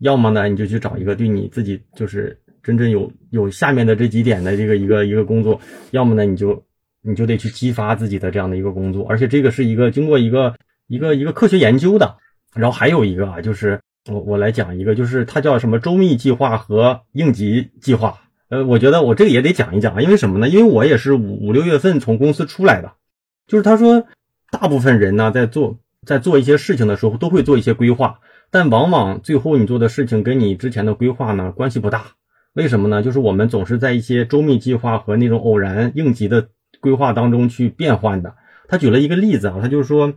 A: 要么呢，你就去找一个对你自己就是真正有有下面的这几点的这个一个一个工作；要么呢，你就你就得去激发自己的这样的一个工作，而且这个是一个经过一个一个一个科学研究的。然后还有一个啊，就是我我来讲一个，就是它叫什么周密计划和应急计划。呃，我觉得我这个也得讲一讲啊，因为什么呢？因为我也是五五六月份从公司出来的，就是他说，大部分人呢在做在做一些事情的时候都会做一些规划，但往往最后你做的事情跟你之前的规划呢关系不大。为什么呢？就是我们总是在一些周密计划和那种偶然应急的规划当中去变换的。他举了一个例子啊，他就说，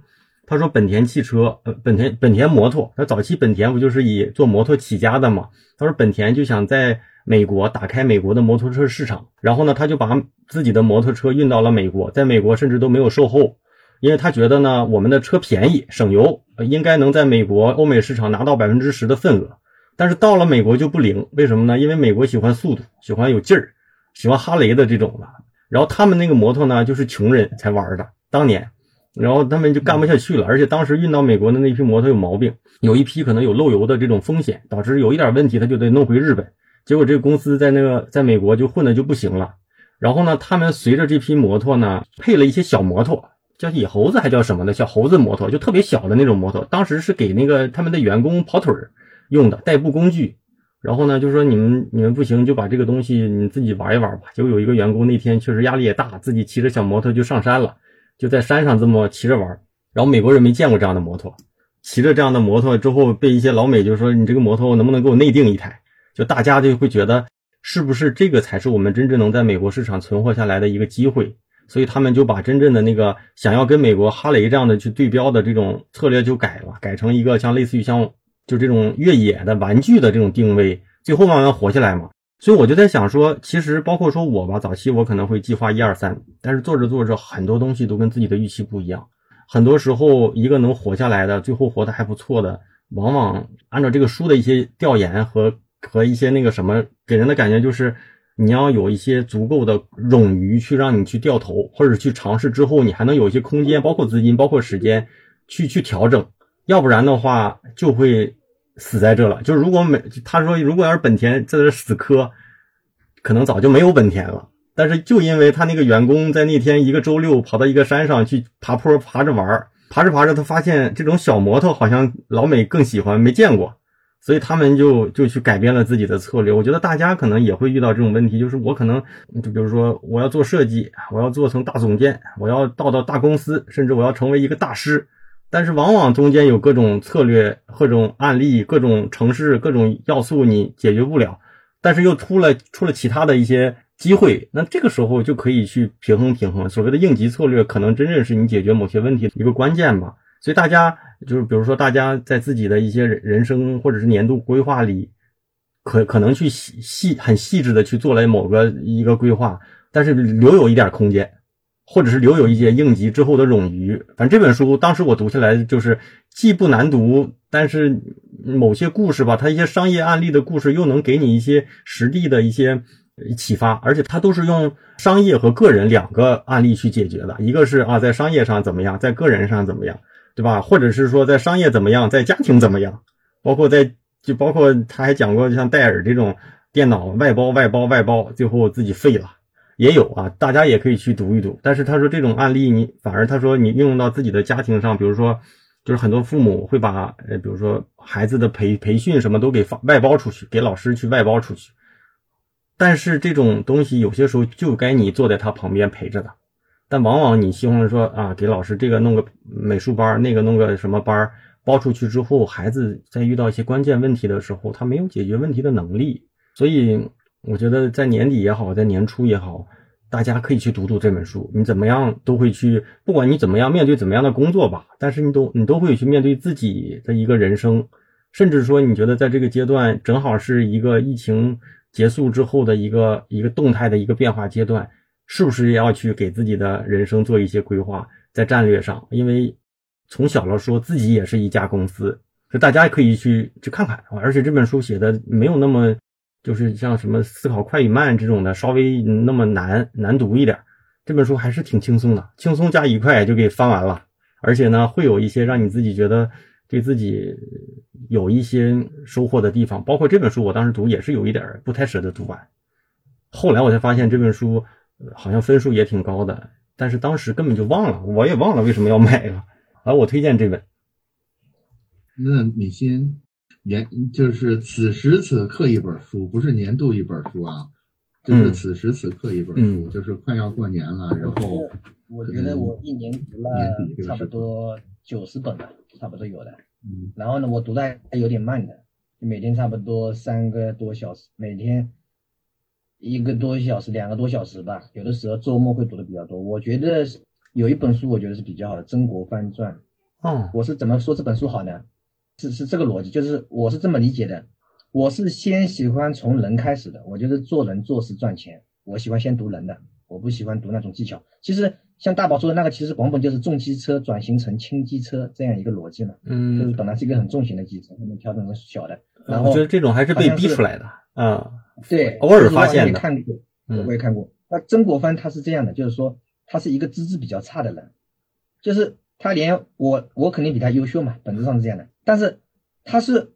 A: 他说本田汽车，呃，本田本田摩托，他早期本田不就是以做摩托起家的嘛？他说本田就想在美国打开美国的摩托车市场，然后呢，他就把自己的摩托车运到了美国，在美国甚至都没有售后，因为他觉得呢，我们的车便宜省油，应该能在美国、欧美市场拿到百分之十的份额。但是到了美国就不灵，为什么呢？因为美国喜欢速度，喜欢有劲儿，喜欢哈雷的这种的。然后他们那个摩托呢，就是穷人才玩的，当年，然后他们就干不下去了。而且当时运到美国的那批摩托有毛病，有一批可能有漏油的这种风险，导致有一点问题，他就得弄回日本。结果这个公司在那个在美国就混的就不行了，然后呢，他们随着这批摩托呢，配了一些小摩托，叫野猴子还叫什么的小猴子摩托，就特别小的那种摩托。当时是给那个他们的员工跑腿用的代步工具。然后呢，就说你们你们不行，就把这个东西你自己玩一玩吧。结果有一个员工那天确实压力也大，自己骑着小摩托就上山了，就在山上这么骑着玩。然后美国人没见过这样的摩托，骑着这样的摩托之后，被一些老美就说你这个摩托能不能给我内定一台？就大家就会觉得，是不是这个才是我们真正能在美国市场存活下来的一个机会？所以他们就把真正的那个想要跟美国哈雷这样的去对标的这种策略就改了，改成一个像类似于像就这种越野的玩具的这种定位，最后慢慢活下来嘛。所以我就在想说，其实包括说我吧，早期我可能会计划一二三，但是做着做着很多东西都跟自己的预期不一样。很多时候，一个能活下来的，最后活得还不错的，往往按照这个书的一些调研和。和一些那个什么，给人的感觉就是你要有一些足够的冗余去让你去掉头，或者去尝试之后，你还能有一些空间，包括资金，包括时间去去调整，要不然的话就会死在这了。就是如果每他说如果要是本田在这死磕，可能早就没有本田了。但是就因为他那个员工在那天一个周六跑到一个山上去爬坡爬着玩，爬着爬着他发现这种小摩托好像老美更喜欢，没见过。所以他们就就去改变了自己的策略。我觉得大家可能也会遇到这种问题，就是我可能就比如说我要做设计，我要做成大总监，我要到到大公司，甚至我要成为一个大师。但是往往中间有各种策略、各种案例、各种城市、各种要素你解决不了，但是又出了出了其他的一些机会，那这个时候就可以去平衡平衡。所谓的应急策略，可能真正是你解决某些问题的一个关键吧。所以大家就是，比如说，大家在自己的一些人人生或者是年度规划里，可可能去细细很细致的去做了某个一个规划，但是留有一点空间，或者是留有一些应急之后的冗余。反正这本书当时我读下来，就是既不难读，但是某些故事吧，它一些商业案例的故事又能给你一些实地的一些启发，而且它都是用商业和个人两个案例去解决的。一个是啊，在商业上怎么样，在个人上怎么样，对吧？或者是说在商业怎么样，在家庭怎么样，包括在就包括他还讲过像戴尔这种电脑外包、外包、外包，最后自己废了。也有啊，大家也可以去读一读。但是他说这种案例，你反而他说你应用到自己的家庭上，比如说，就是很多父母会把呃，比如说孩子的培培训什么都给放外包出去，给老师去外包出去。但是这种东西有些时候就该你坐在他旁边陪着的。但往往你希望说啊，给老师这个弄个美术班，那个弄个什么班包出去之后，孩子在遇到一些关键问题的时候，他没有解决问题的能力，所以。我觉得在年底也好，在年初也好，大家可以去读读这本书。你怎么样都会去，不管你怎么样面对怎么样的工作吧，但是你都你都会去面对自己的一个人生，甚至说你觉得在这个阶段正好是一个疫情结束之后的一个一个动态的一个变化阶段，是不是要去给自己的人生做一些规划，在战略上？因为从小了说自己也是一家公司，就大家可以去去看看。而且这本书写的没有那么。就是像什么思考快与慢这种的，稍微那么难难读一点。这本书还是挺轻松的，轻松加愉快就给翻完了。而且呢，会有一些让你自己觉得对自己有一些收获的地方。包括这本书，我当时读也是有一点不太舍得读完。后来我才发现这本书好像分数也挺高的，但是当时根本就忘了，我也忘了为什么要买了。而我推荐这本。
B: 那你先。年就是此时此刻一本书，不是年度一本书啊，就是此时此刻一本书，就是快要过年了，然后
C: 我觉得我一年读了差不多九十本吧，差不多有的。嗯，然后呢，我读的还有点慢的，每天差不多三个多小时，每天一个多小时、两个多小时吧，有的时候周末会读的比较多。我觉得有一本书，我觉得是比较好的，《曾国藩传》。
A: 哦，
C: 我是怎么说这本书好呢？是是这个逻辑，就是我是这么理解的，我是先喜欢从人开始的，我觉得做人做事赚钱，我喜欢先读人的，我不喜欢读那种技巧。其实像大宝说的那个，其实广本就是重机车转型成轻机车这样一个逻辑嘛，嗯，就是本来是一个很重型的机车，后面调整成小的。然后
A: 我觉得这种还是被逼出来的啊，
C: 对，
A: 偶尔发现的。
C: 看过，我也看过。那曾国藩他是这样的，就是说他是一个资质比较差的人，就是他连我我肯定比他优秀嘛，本质上是这样的。但是他是，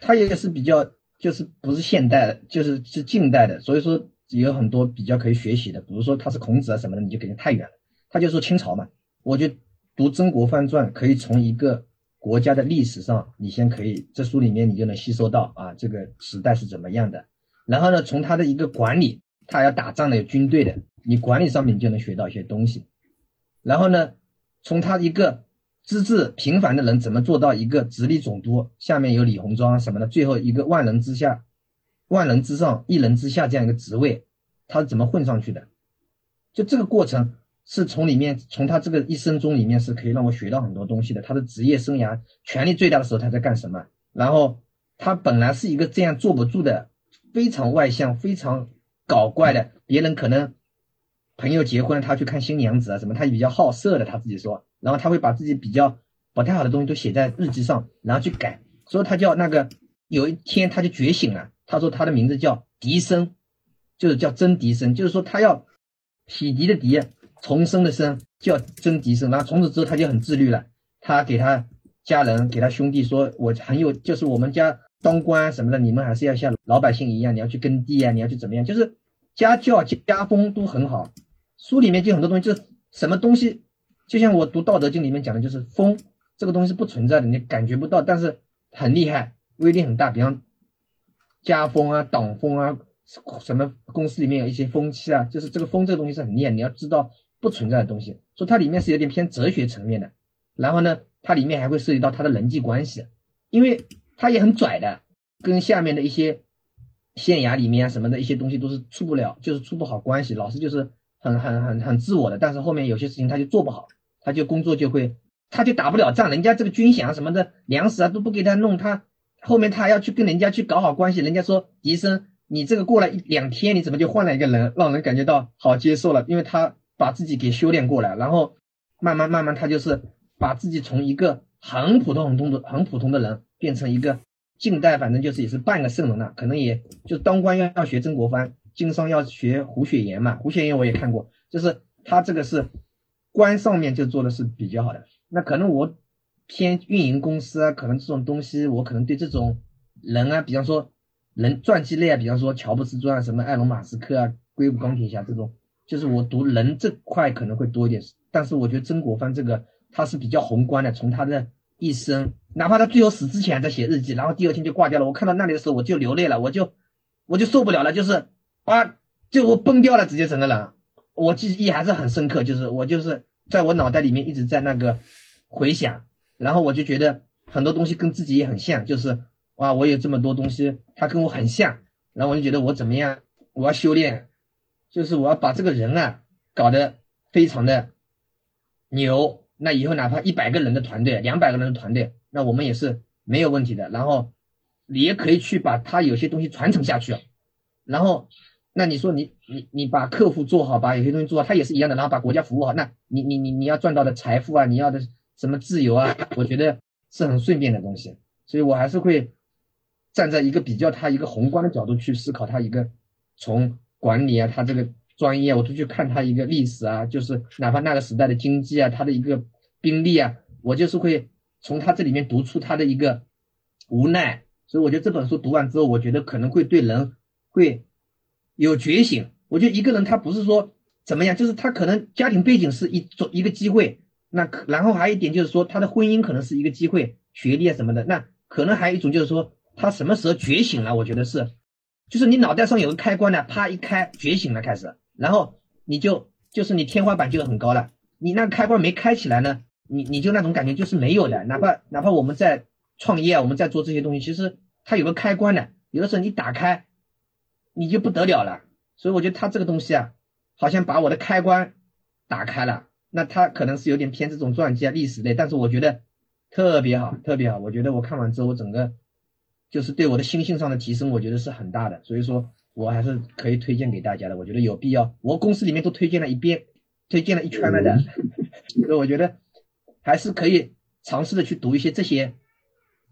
C: 他也是比较，就是不是现代的，就是是近代的，所以说有很多比较可以学习的。比如说他是孔子啊什么的，你就肯定太远了。他就说清朝嘛，我就读《曾国藩传》，可以从一个国家的历史上，你先可以这书里面你就能吸收到啊这个时代是怎么样的。然后呢，从他的一个管理，他要打仗的有军队的，你管理上面你就能学到一些东西。然后呢，从他一个。资质平凡的人怎么做到一个直隶总督，下面有李鸿章什么的，最后一个万人之下、万人之上、一人之下这样一个职位，他是怎么混上去的？就这个过程是从里面，从他这个一生中里面是可以让我学到很多东西的。他的职业生涯权力最大的时候他在干什么？然后他本来是一个这样坐不住的，非常外向、非常搞怪的，别人可能朋友结婚他去看新娘子啊什么，他比较好色的，他自己说。然后他会把自己比较不太好的东西都写在日记上，然后去改。所以他叫那个有一天他就觉醒了，他说他的名字叫笛声，就是叫真笛声，就是说他要洗涤的涤，重生的生，叫真笛声。然后从此之后他就很自律了，他给他家人、给他兄弟说：“我很有，就是我们家当官什么的，你们还是要像老百姓一样，你要去耕地啊，你要去怎么样，就是家教家风都很好。”书里面就很多东西，就是什么东西。就像我读《道德经》里面讲的，就是风这个东西是不存在的，你感觉不到，但是很厉害，威力很大。比方家风啊、党风啊，什么公司里面有一些风气啊，就是这个风这个东西是很厉害，你要知道不存在的东西。说它里面是有点偏哲学层面的，然后呢，它里面还会涉及到他的人际关系，因为他也很拽的，跟下面的一些县衙里面啊什么的一些东西都是处不了，就是处不好关系，老是就是很很很很自我的，但是后面有些事情他就做不好。他就工作就会，他就打不了仗，人家这个军饷什么的粮食啊都不给他弄，他后面他要去跟人家去搞好关系，人家说医生，你这个过了一两天，你怎么就换了一个人，让人感觉到好接受了，因为他把自己给修炼过来，然后慢慢慢慢他就是把自己从一个很普通很通的很普通的人变成一个近代反正就是也是半个圣人了，可能也就当官要要学曾国藩，经商要学胡雪岩嘛，胡雪岩我也看过，就是他这个是官上面就做的是比较好的，那可能我偏运营公司啊，可能这种东西我可能对这种人啊，比方说人传记类啊，比方说乔布斯传啊，什么埃隆马斯克啊，硅谷钢铁侠这种。就是我读人这块可能会多一点，但是我觉得曾国藩这个他是比较宏观的，从他的一生，哪怕他最后死之前在写日记，然后第二天就挂掉了。我看到那里的时候我就流泪了，我就我就受不了了，就是啊，就我崩掉了，直接整个人。我记忆还是很深刻，就是我就是在我脑袋里面一直在那个回想，然后我就觉得很多东西跟自己也很像，就是哇，我有这么多东西，他跟我很像，然后我就觉得我怎么样，我要修炼。就是我要把这个人啊搞得非常的牛，那以后哪怕一百个人的团队、两百个人的团队，那我们也是没有问题的。然后你也可以去把他有些东西传承下去。然后，那你说你你你把客户做好，把有些东西做好，他也是一样的。然后把国家服务好，那你你你你要赚到的财富啊，你要的什么自由啊，我觉得是很顺便的东西。所以我还是会站在一个比较他一个宏观的角度去思考他一个从。管理啊，他这个专业，我都去看他一个历史啊，就是哪怕那个时代的经济啊，他的一个兵力啊，我就是会从他这里面读出他的一个无奈。所以我觉得这本书读完之后，我觉得可能会对人会有觉醒。我觉得一个人他不是说怎么样，就是他可能家庭背景是一种一个机会，那可然后还有一点就是说他的婚姻可能是一个机会，学历啊什么的，那可能还有一种就是说他什么时候觉醒了，我觉得是。就是你脑袋上有个开关呢，啪一开，觉醒了开始，然后你就就是你天花板就很高了。你那个开关没开起来呢，你你就那种感觉就是没有的。哪怕哪怕我们在创业，我们在做这些东西，其实它有个开关的，有的时候你打开，你就不得了了。所以我觉得它这个东西啊，好像把我的开关打开了。那它可能是有点偏这种传记啊、历史类，但是我觉得特别好，特别好。我觉得我看完之后，我整个。就是对我的心性上的提升，我觉得是很大的，所以说我还是可以推荐给大家的。我觉得有必要，我公司里面都推荐了一遍，推荐了一圈了的，<laughs> 所以我觉得还是可以尝试的去读一些这些《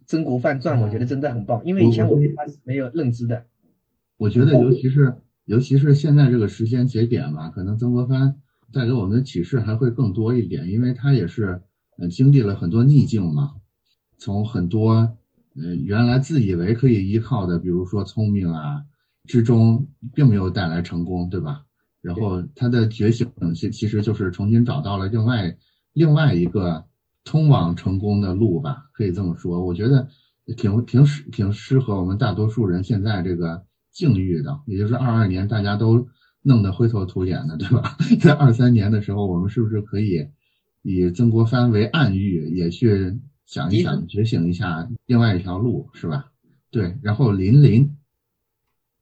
C: 曾国藩传》，我觉得真的很棒，因为以前我对他是没有认知的。
B: 我觉得尤其是尤其是现在这个时间节点吧，可能曾国藩带给我们的启示还会更多一点，因为他也是嗯经历了很多逆境嘛，从很多。嗯，原来自以为可以依靠的，比如说聪明啊，之中并没有带来成功，对吧？然后他的觉醒，其其实就是重新找到了另外另外一个通往成功的路吧，可以这么说。我觉得挺挺适挺适合我们大多数人现在这个境遇的，也就是二二年大家都弄得灰头土脸的，对吧？<laughs> 在二三年的时候，我们是不是可以以曾国藩为暗喻，也去？想一想，觉醒一下，另外一条路是吧？对，然后林林，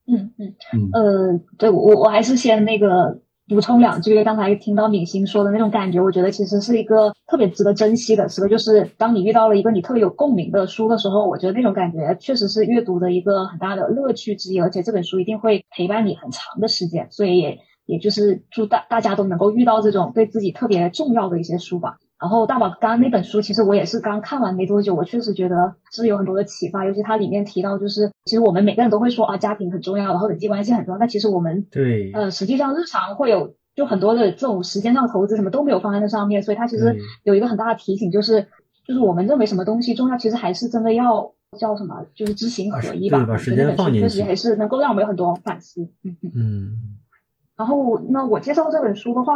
D: 嗯嗯嗯，呃，对我我还是先那个补充两句，刚才听到敏欣说的那种感觉，我觉得其实是一个特别值得珍惜的时刻，就是当你遇到了一个你特别有共鸣的书的时候，我觉得那种感觉确实是阅读的一个很大的乐趣之一，而且这本书一定会陪伴你很长的时间，所以也也就是祝大大家都能够遇到这种对自己特别重要的一些书吧。然后大宝刚刚那本书，其实我也是刚看完没多久，我确实觉得是有很多的启发，尤其它里面提到，就是其实我们每个人都会说啊，家庭很重要，然后人际关系很重要，但其实我们
A: 对
D: 呃，实际上日常会有就很多的这种时间上的投资什么都没有放在那上面，所以它其实有一个很大的提醒，就是就是我们认为什么东西重要，其实还是真的要叫什么，就是知行合一吧。
A: 把时间放进
D: 去，确实还是能够让我们有很多反思。嗯嗯。然后那我介绍这本书的话，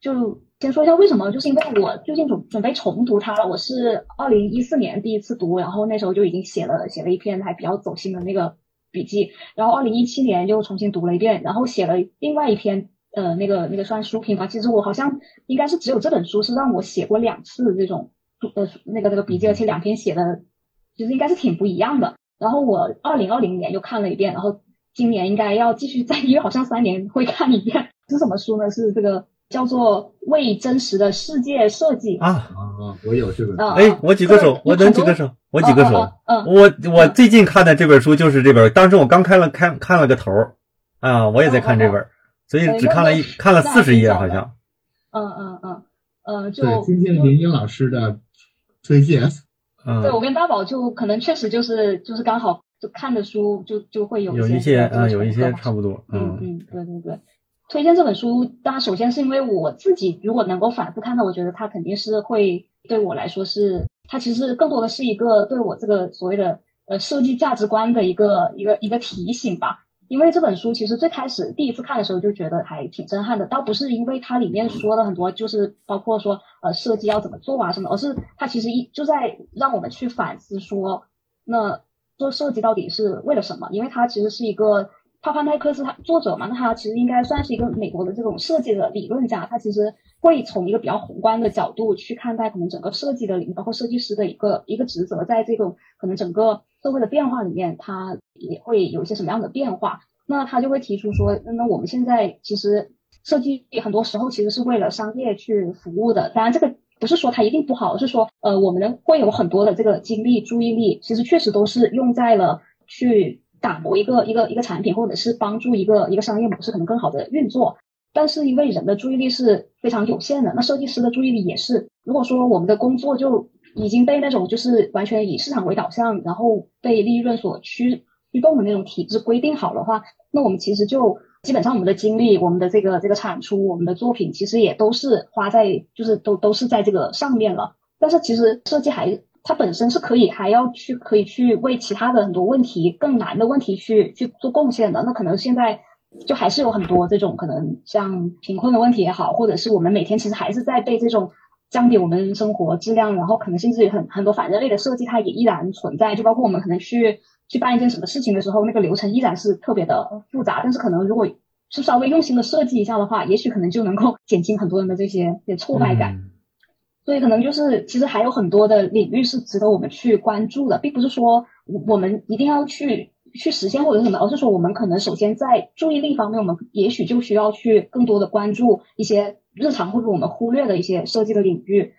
D: 就。先说一下为什么，就是因为我最近准准备重读它了。我是二零一四年第一次读，然后那时候就已经写了写了一篇还比较走心的那个笔记，然后二零一七年又重新读了一遍，然后写了另外一篇呃那个那个算书评吧。其实我好像应该是只有这本书是让我写过两次这种呃那个那个笔记，而且两篇写的其实应该是挺不一样的。然后我二零二零年又看了一遍，然后今年应该要继续再，因为好像三年会看一遍。是什么书呢？是这个。叫做为真实的世界设计。
A: 啊。
B: 啊！我有这本书，
A: 哎，我举个手，我能举个手，我举个手。嗯，我我最近看的这本书就是这本，当时我刚开了看看了个头儿啊，我也在看这本，所以只看了一看了四十页好像。
D: 嗯嗯嗯，呃，就
B: 对，今天林英老师的推荐，
A: 嗯，
D: 对我跟大宝就可能确实就是就是刚好就看的书就就会有
A: 有一些
D: 呃
A: 嗯，有一些差不多，
D: 嗯嗯，对对对。推荐这本书，当然首先是因为我自己如果能够反复看到，我觉得它肯定是会对我来说是，它其实更多的是一个对我这个所谓的呃设计价值观的一个一个一个提醒吧。因为这本书其实最开始第一次看的时候就觉得还挺震撼的，倒不是因为它里面说的很多，就是包括说呃设计要怎么做啊什么，而是它其实一就在让我们去反思说，那做设计到底是为了什么？因为它其实是一个。帕帕奈克是他作者嘛？那他其实应该算是一个美国的这种设计的理论家。他其实会从一个比较宏观的角度去看待可能整个设计的领域，包括设计师的一个一个职责，在这种可能整个社会的变化里面，他也会有一些什么样的变化。那他就会提出说，那我们现在其实设计很多时候其实是为了商业去服务的。当然，这个不是说它一定不好，是说呃，我们会有很多的这个精力、注意力，其实确实都是用在了去。打磨一个一个一个产品，或者是帮助一个一个商业模式可能更好的运作，但是因为人的注意力是非常有限的，那设计师的注意力也是。如果说我们的工作就已经被那种就是完全以市场为导向，然后被利润所驱驱动的那种体制规定好的话，那我们其实就基本上我们的精力、我们的这个这个产出、我们的作品，其实也都是花在就是都都是在这个上面了。但是其实设计还。它本身是可以还要去可以去为其他的很多问题更难的问题去去做贡献的。那可能现在就还是有很多这种可能像贫困的问题也好，或者是我们每天其实还是在被这种降低我们生活质量，然后可能甚至于很很多反人类的设计它也依然存在。就包括我们可能去去办一件什么事情的时候，那个流程依然是特别的复杂。但是可能如果是稍微用心的设计一下的话，也许可能就能够减轻很多人的这些些挫败感。所以可能就是，其实还有很多的领域是值得我们去关注的，并不是说我们一定要去去实现或者什么，而是说我们可能首先在注意力方面，我们也许就需要去更多的关注一些日常或者我们忽略的一些设计的领域。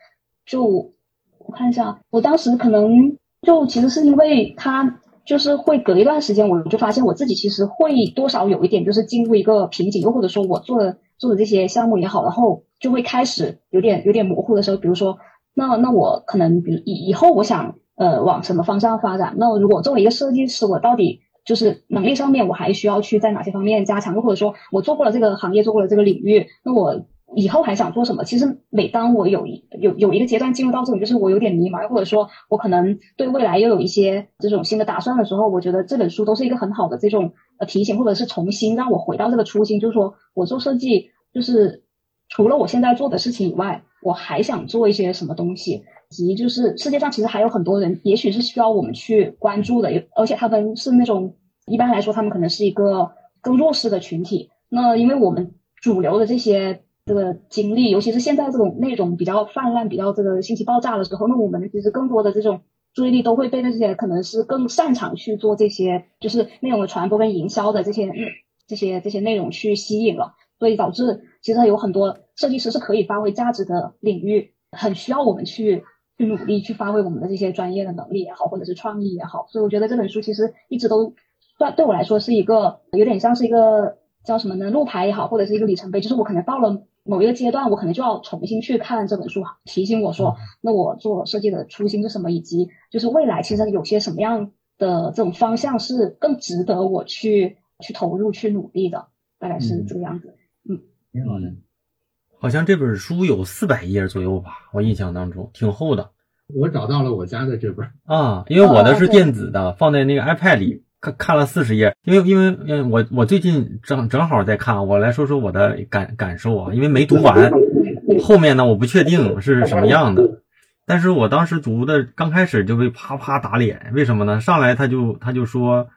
D: 就我看一下，我当时可能就其实是因为他就是会隔一段时间，我就发现我自己其实会多少有一点就是进入一个瓶颈，又或者说我做的做的这些项目也好，然后。就会开始有点有点模糊的时候，比如说，那那我可能比以以后我想呃往什么方向发展？那如果作为一个设计师，我到底就是能力上面我还需要去在哪些方面加强？又或者说我做过了这个行业，做过了这个领域，那我以后还想做什么？其实每当我有一有有一个阶段进入到这种，就是我有点迷茫，或者说我可能对未来又有一些这种新的打算的时候，我觉得这本书都是一个很好的这种呃提醒，或者是重新让我回到这个初心，就是说我做设计就是。除了我现在做的事情以外，我还想做一些什么东西？以及就是世界上其实还有很多人，也许是需要我们去关注的，而且他们是那种一般来说，他们可能是一个更弱势的群体。那因为我们主流的这些这个经历，尤其是现在这种内容比较泛滥、比较这个信息爆炸的时候，那我们其实更多的这种注意力都会被那些可能是更擅长去做这些就是内容的传播跟营销的这些这些这些内容去吸引了。所以导致其实有很多设计师是可以发挥价值的领域，很需要我们去去努力去发挥我们的这些专业的能力也好，或者是创意也好。所以我觉得这本书其实一直都对对我来说是一个有点像是一个叫什么呢路牌也好，或者是一个里程碑。就是我可能到了某一个阶段，我可能就要重新去看这本书，提醒我说，那我做设计的初心是什么，以及就是未来其实有些什么样的这种方向是更值得我去去投入去努力的，大概是这个样子。嗯。
B: 挺好的，
A: 好像这本书有四百页左右吧，我印象当中挺厚的。
B: 我找到了我家的这本
A: 啊，因为我的是电子的，放在那个 iPad 里看看了四十页。因为因为嗯，我我最近正正好在看，我来说说我的感感受啊，因为没读完，后面呢我不确定是什么样的。但是我当时读的刚开始就被啪啪打脸，为什么呢？上来他就他就说。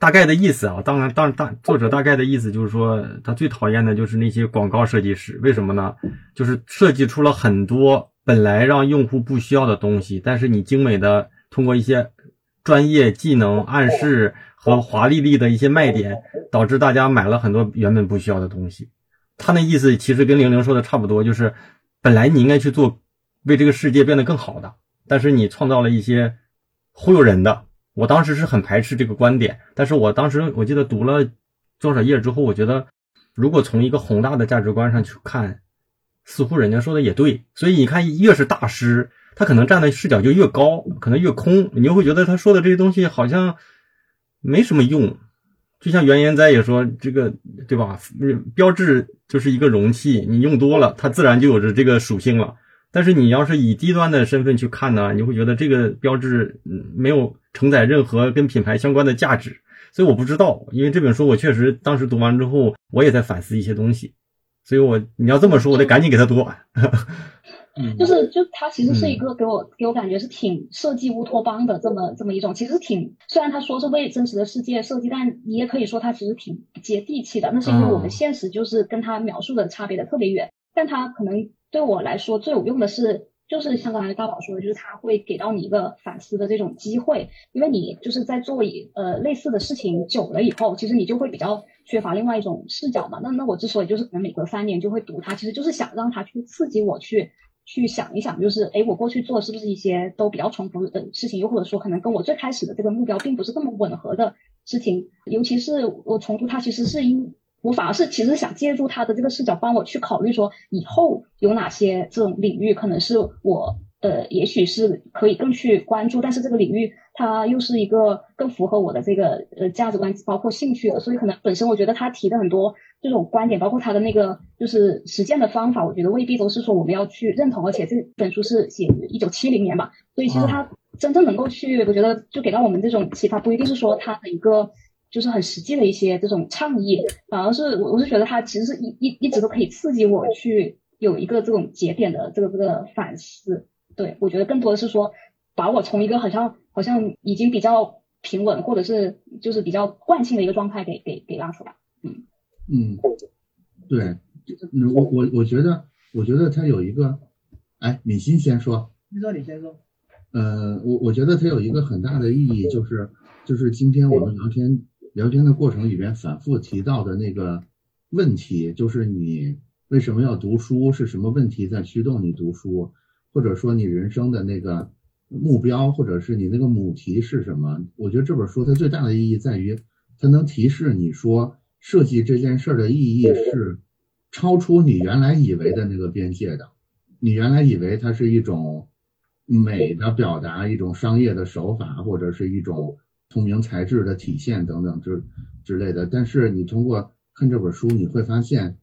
A: 大概的意思啊，当然，当然，大作者大概的意思就是说，他最讨厌的就是那些广告设计师。为什么呢？就是设计出了很多本来让用户不需要的东西，但是你精美的通过一些专业技能暗示和华丽丽的一些卖点，导致大家买了很多原本不需要的东西。他那意思其实跟玲玲说的差不多，就是本来你应该去做为这个世界变得更好的，但是你创造了一些忽悠人的。我当时是很排斥这个观点，但是我当时我记得读了多少页之后，我觉得如果从一个宏大的价值观上去看，
E: 似乎人家说的也对，所以你看，越是大师，他可能站的视角就越高，可能越空，你就会觉得他说的这些东西好像没什么用。就像原研哉也说，这个对吧？标志就是一个容器，你用多了，它自然就有着这个属性了。但是你要是以低端的身份去看呢，你会觉得这个标志没有承载任何跟品牌相关的价值。所以我不知道，因为这本书我确实当时读完之后，我也在反思一些东西。所以我你要这么说，我得赶紧给他读完。<laughs>
D: 就是就它其实是一个给我给我感觉是挺设计乌托邦的这么这么一种，其实挺虽然他说是为真实的世界设计，但你也可以说它其实挺接地气的。那是因为我们现实就是跟他描述的差别的特别远，但他可能对我来说最有用的是，就是像刚才大宝说的，就是他会给到你一个反思的这种机会，因为你就是在做呃类似的事情久了以后，其实你就会比较缺乏另外一种视角嘛。那那我之所以就是可能每隔三年就会读它，其实就是想让它去刺激我去。去想一想，就是哎，我过去做是不是一些都比较重复的事情，又或者说可能跟我最开始的这个目标并不是这么吻合的事情。尤其是我重读它，其实是因我反而是其实想借助他的这个视角，帮我去考虑说以后有哪些这种领域可能是我呃，也许是可以更去关注，但是这个领域它又是一个更符合我的这个呃价值观，包括兴趣的，所以可能本身我觉得他提的很多。这种观点，包括他的那个就是实践的方法，我觉得未必都是说我们要去认同。而且这本书是写一九七零年吧，所以其实他真正能够去，我觉得就给到我们这种启发，不一定是说他的一个就是很实际的一些这种倡议，反而是我我是觉得他其实是一一一直都可以刺激我去有一个这种节点的这个这个反思。对我觉得更多的是说，把我从一个好像好像已经比较平稳，或者是就是比较惯性的一个状态给给给拉出来，嗯。
B: 嗯，对，我我我觉得，我觉得他有一个，哎，敏欣先说，
C: 你说，你先说，
B: 呃，我我觉得它有一个很大的意义，就是就是今天我们聊天聊天的过程里边反复提到的那个问题，就是你为什么要读书，是什么问题在驱动你读书，或者说你人生的那个目标，或者是你那个母题是什么？我觉得这本书它最大的意义在于，它能提示你说。设计这件事儿的意义是超出你原来以为的那个边界的。你原来以为它是一种美的表达，一种商业的手法，或者是一种通明材质的体现等等之之类的。但是你通过看这本书，你会发现，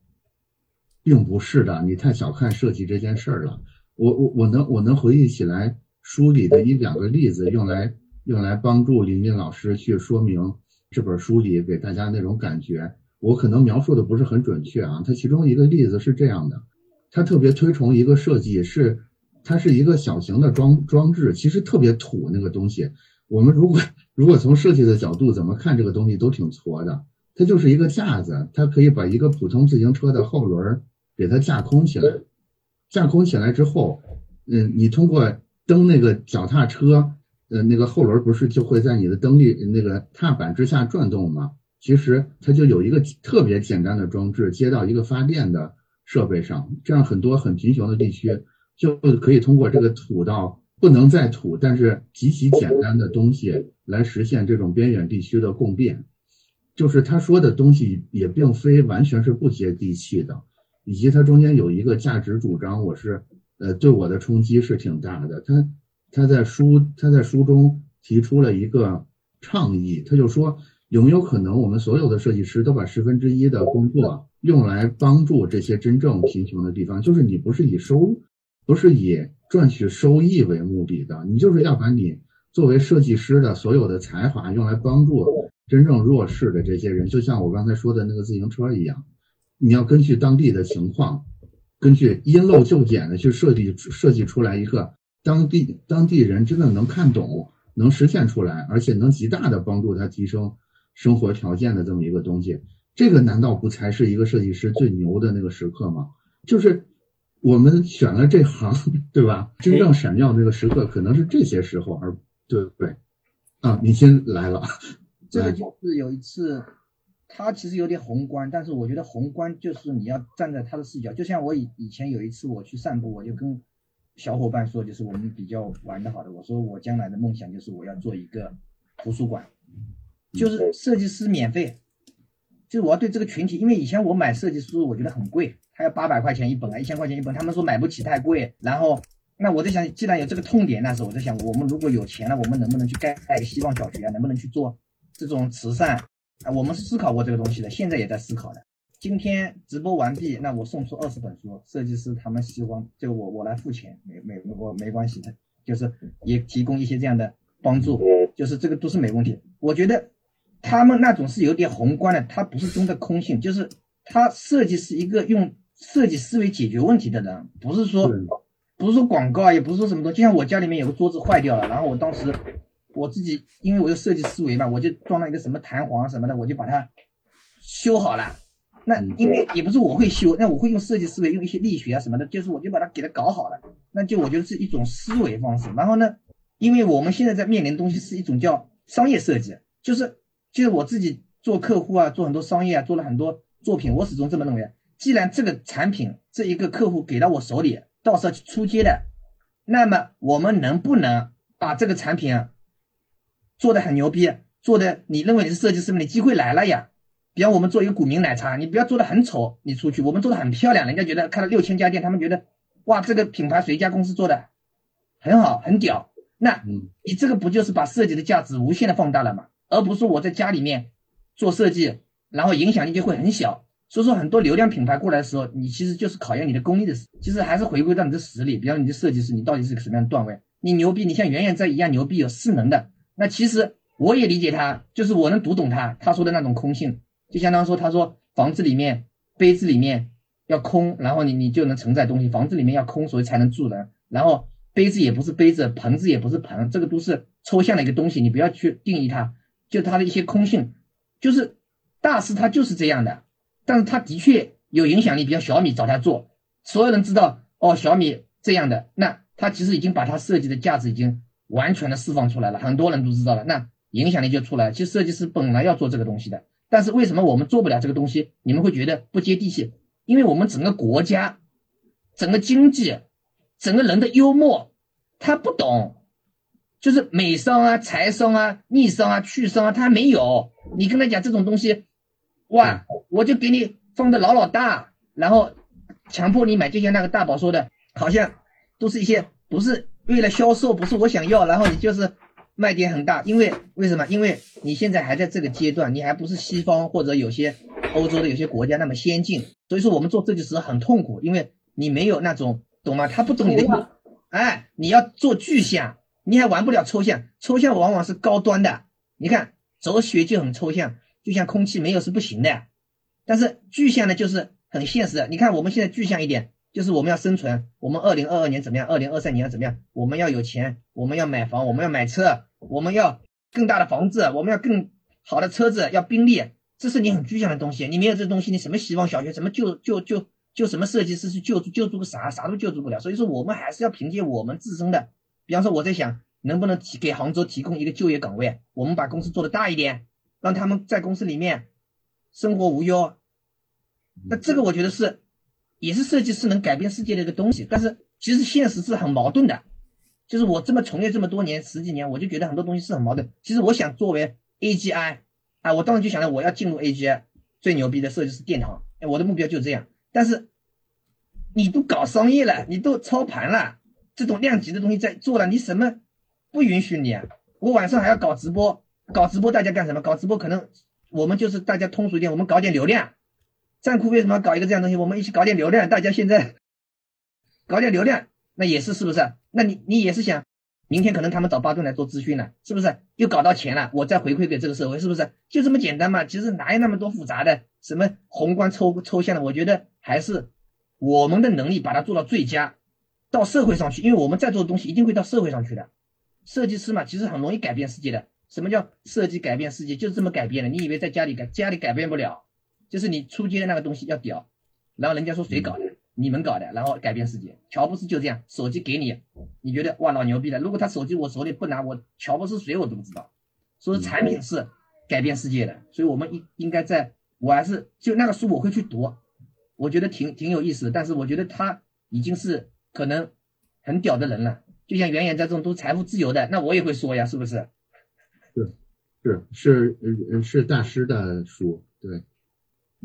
B: 并不是的。你太小看设计这件事儿了。我我我能我能回忆起来书里的一两个例子，用来用来帮助林林老师去说明。这本书里给大家那种感觉，我可能描述的不是很准确啊。它其中一个例子是这样的，他特别推崇一个设计，是它是一个小型的装装置，其实特别土那个东西。我们如果 <laughs> 如果从设计的角度怎么看这个东西都挺矬的，它就是一个架子，它可以把一个普通自行车的后轮给它架空起来，架空起来之后，嗯，你通过蹬那个脚踏车。呃，那个后轮不是就会在你的蹬力那个踏板之下转动吗？其实它就有一个特别简单的装置接到一个发电的设备上，这样很多很贫穷的地区就可以通过这个土到不能再土，但是极其简单的东西来实现这种边远地区的供电。就是他说的东西也并非完全是不接地气的，以及它中间有一个价值主张，我是呃对我的冲击是挺大的。他。他在书他在书中提出了一个倡议，他就说有没有可能我们所有的设计师都把十分之一的工作用来帮助这些真正贫穷的地方？就是你不是以收不是以赚取收益为目的的，你就是要把你作为设计师的所有的才华用来帮助真正弱势的这些人，就像我刚才说的那个自行车一样，你要根据当地的情况，根据因陋就简的去设计设计出来一个。当地当地人真的能看懂，能实现出来，而且能极大的帮助他提升生活条件的这么一个东西，这个难道不才是一个设计师最牛的那个时刻吗？就是我们选了这行，对吧？真正闪耀那个时刻可能是这些时候，而对对啊，明星来了，
C: 这个就是有一次，他其实有点宏观，但是我觉得宏观就是你要站在他的视角，就像我以以前有一次我去散步，我就跟。小伙伴说，就是我们比较玩的好的。我说我将来的梦想就是我要做一个图书馆，就是设计师免费，就是我要对这个群体，因为以前我买设计书，我觉得很贵，它要八百块钱一本啊，一千块钱一本，他们说买不起太贵。然后，那我在想，既然有这个痛点，那时候我在想，我们如果有钱了，我们能不能去盖盖个希望小学啊？能不能去做这种慈善啊？我们是思考过这个东西的，现在也在思考的。今天直播完毕，那我送出二十本书，设计师他们希望就我我来付钱，没没我没关系的，就是也提供一些这样的帮助，就是这个都是没问题。我觉得。他们那种是有点宏观的，他不是真的空性，就是他设计是一个用设计思维解决问题的人，不是说不是说广告，也不是说什么东西。就像我家里面有个桌子坏掉了，然后我当时我自己因为我有设计思维嘛，我就装了一个什么弹簧什么的，我就把它修好了。那因为也不是我会修，那我会用设计思维，用一些力学啊什么的，就是我就把它给它搞好了。那就我觉得是一种思维方式。然后呢，因为我们现在在面临的东西是一种叫商业设计，就是。就是我自己做客户啊，做很多商业啊，做了很多作品。我始终这么认为：既然这个产品这一个客户给到我手里，到时候出街的，那么我们能不能把这个产品啊做的很牛逼，做的你认为你是设计师，你机会来了呀？比方我们做一个古茗奶茶，你不要做的很丑，你出去我们做的很漂亮，人家觉得开了六千家店，他们觉得哇，这个品牌谁家公司做的很好，很屌。那你这个不就是把设计的价值无限的放大了吗？而不是我在家里面做设计，然后影响力就会很小。所以说，很多流量品牌过来的时候，你其实就是考验你的功力的时其实还是回归到你的实力。比方你的设计师，你到底是个什么样的段位？你牛逼，你像袁元在一样牛逼，有势能的。那其实我也理解他，就是我能读懂他他说的那种空性，就相当于说，他说房子里面杯子里面要空，然后你你就能承载东西。房子里面要空，所以才能住人。然后杯子也不是杯子，盆子也不是盆，这个都是抽象的一个东西，你不要去定义它。就他的一些空性，就是大师他就是这样的，但是他的确有影响力。比如小米找他做，所有人知道哦，小米这样的，那他其实已经把他设计的价值已经完全的释放出来了，很多人都知道了，那影响力就出来了。其实设计师本来要做这个东西的，但是为什么我们做不了这个东西？你们会觉得不接地气，因为我们整个国家、整个经济、整个人的幽默，他不懂。就是美商啊、财商啊、逆商啊、去商啊，他没有。你跟他讲这种东西，哇，我就给你放的老老大，然后强迫你买。就像那个大宝说的，好像都是一些不是为了销售，不是我想要，然后你就是卖点很大。因为为什么？因为你现在还在这个阶段，你还不是西方或者有些欧洲的有些国家那么先进。所以说我们做设计师很痛苦，因为你没有那种懂吗？他不懂你的，哎，你要做具象。你还玩不了抽象，抽象往往是高端的。你看哲学就很抽象，就像空气没有是不行的。但是具象呢，就是很现实的。你看我们现在具象一点，就是我们要生存，我们二零二二年怎么样？二零二三年要怎么样？我们要有钱，我们要买房，我们要买车，我们要更大的房子，我们要更好的车子，要宾利。这是你很具象的东西。你没有这东西，你什么希望小学，什么救救救救什么设计师去救助救助个啥？啥都救助不了。所以说，我们还是要凭借我们自身的。比方说，我在想，能不能提给杭州提供一个就业岗位？我们把公司做的大一点，让他们在公司里面生活无忧。那这个我觉得是，也是设计师能改变世界的一个东西。但是其实现实是很矛盾的，就是我这么从业这么多年十几年，我就觉得很多东西是很矛盾。其实我想作为 AGI 啊，我当时就想着我要进入 AGI 最牛逼的设计师殿堂，我的目标就这样。但是你都搞商业了，你都操盘了。这种量级的东西在做了，你什么不允许你啊？我晚上还要搞直播，搞直播大家干什么？搞直播可能我们就是大家通俗一点，我们搞点流量。站酷为什么搞一个这样东西？我们一起搞点流量，大家现在 <laughs> 搞点流量，那也是是不是？那你你也是想明天可能他们找巴顿来做咨询了，是不是？又搞到钱了，我再回馈给这个社会，是不是？就这么简单嘛？其实哪有那么多复杂的？什么宏观抽抽象的？我觉得还是我们的能力把它做到最佳。到社会上去，因为我们在做的东西一定会到社会上去的。设计师嘛，其实很容易改变世界的。什么叫设计改变世界？就是这么改变的。你以为在家里改，家里改变不了，就是你出街的那个东西要屌，然后人家说谁搞的？你们搞的，然后改变世界。乔布斯就这样，手机给你，你觉得哇老牛逼了。如果他手机我手里不拿，我乔布斯谁我都不知道。所以产品是改变世界的，所以我们应应该在，我还是就那个书我会去读，我觉得挺挺有意思的。但是我觉得他已经是。可能很屌的人了，就像袁岩在这种都财富自由的，那我也会说呀，是不是？
B: 是是是是大师的书，对，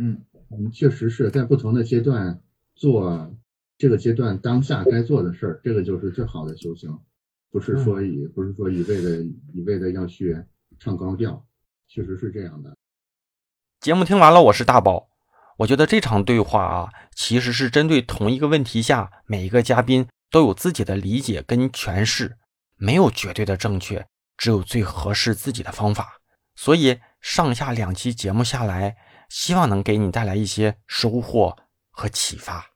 C: 嗯
B: 嗯，确实是在不同的阶段做这个阶段当下该做的事儿，这个就是最好的修行，不是说以不是说一味的一味的要去唱高调，确实是这样的。
A: 节目听完了，我是大宝。我觉得这场对话啊，其实是针对同一个问题下，每一个嘉宾都有自己的理解跟诠释，没有绝对的正确，只有最合适自己的方法。所以上下两期节目下来，希望能给你带来一些收获和启发。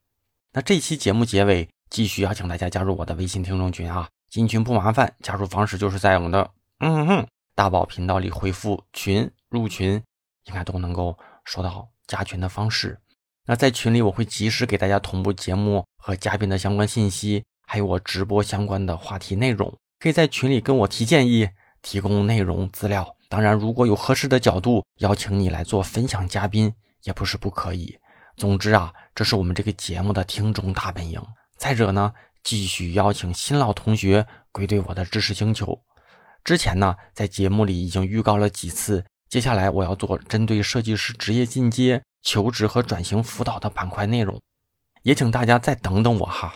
A: 那这期节目结尾，继续邀请大家加入我的微信听众群啊，进群不麻烦，加入方式就是在我们的嗯哼大宝频道里回复群入群，应该都能够收到。加群的方式，那在群里我会及时给大家同步节目和嘉宾的相关信息，还有我直播相关的话题内容，可以在群里跟我提建议，提供内容资料。当然，如果有合适的角度邀请你来做分享嘉宾，也不是不可以。总之啊，这是我们这个节目的听众大本营。再者呢，继续邀请新老同学归队我的知识星球。之前呢，在节目里已经预告了几次。接下来我要做针对设计师职业进阶、求职和转型辅导的板块内容，也请大家再等等我哈。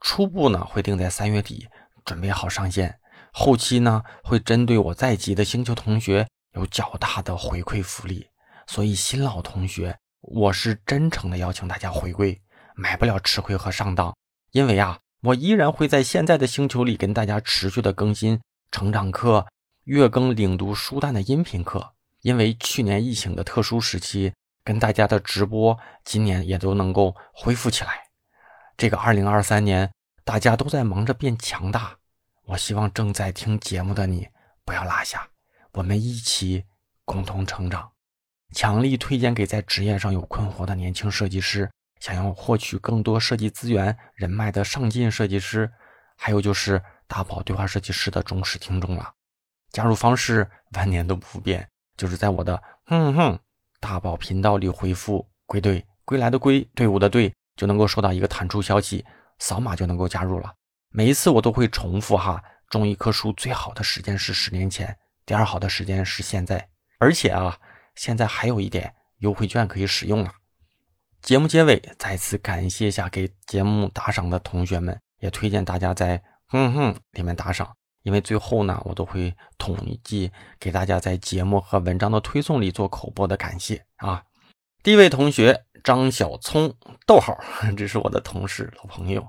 A: 初步呢会定在三月底，准备好上线。后期呢会针对我在籍的星球同学有较大的回馈福利，所以新老同学，我是真诚的邀请大家回归，买不了吃亏和上当。因为啊，我依然会在现在的星球里跟大家持续的更新成长课、月更领读书单的音频课。因为去年疫情的特殊时期，跟大家的直播今年也都能够恢复起来。这个二零二三年，大家都在忙着变强大。我希望正在听节目的你不要落下，我们一起共同成长。强力推荐给在职业上有困惑的年轻设计师，想要获取更多设计资源人脉的上进设计师，还有就是大宝对话设计师的忠实听众了。加入方式万年都不变。就是在我的哼哼大宝频道里回复“归队”，归来的归，队伍的队，就能够收到一个弹出消息，扫码就能够加入了。每一次我都会重复哈，种一棵树最好的时间是十年前，第二好的时间是现在，而且啊，现在还有一点优惠券可以使用了。节目结尾再次感谢一下给节目打赏的同学们，也推荐大家在哼哼里面打赏。因为最后呢，我都会统计给大家在节目和文章的推送里做口播的感谢啊。第一位同学张小聪，逗号，<laughs> 这是我的同事老朋友。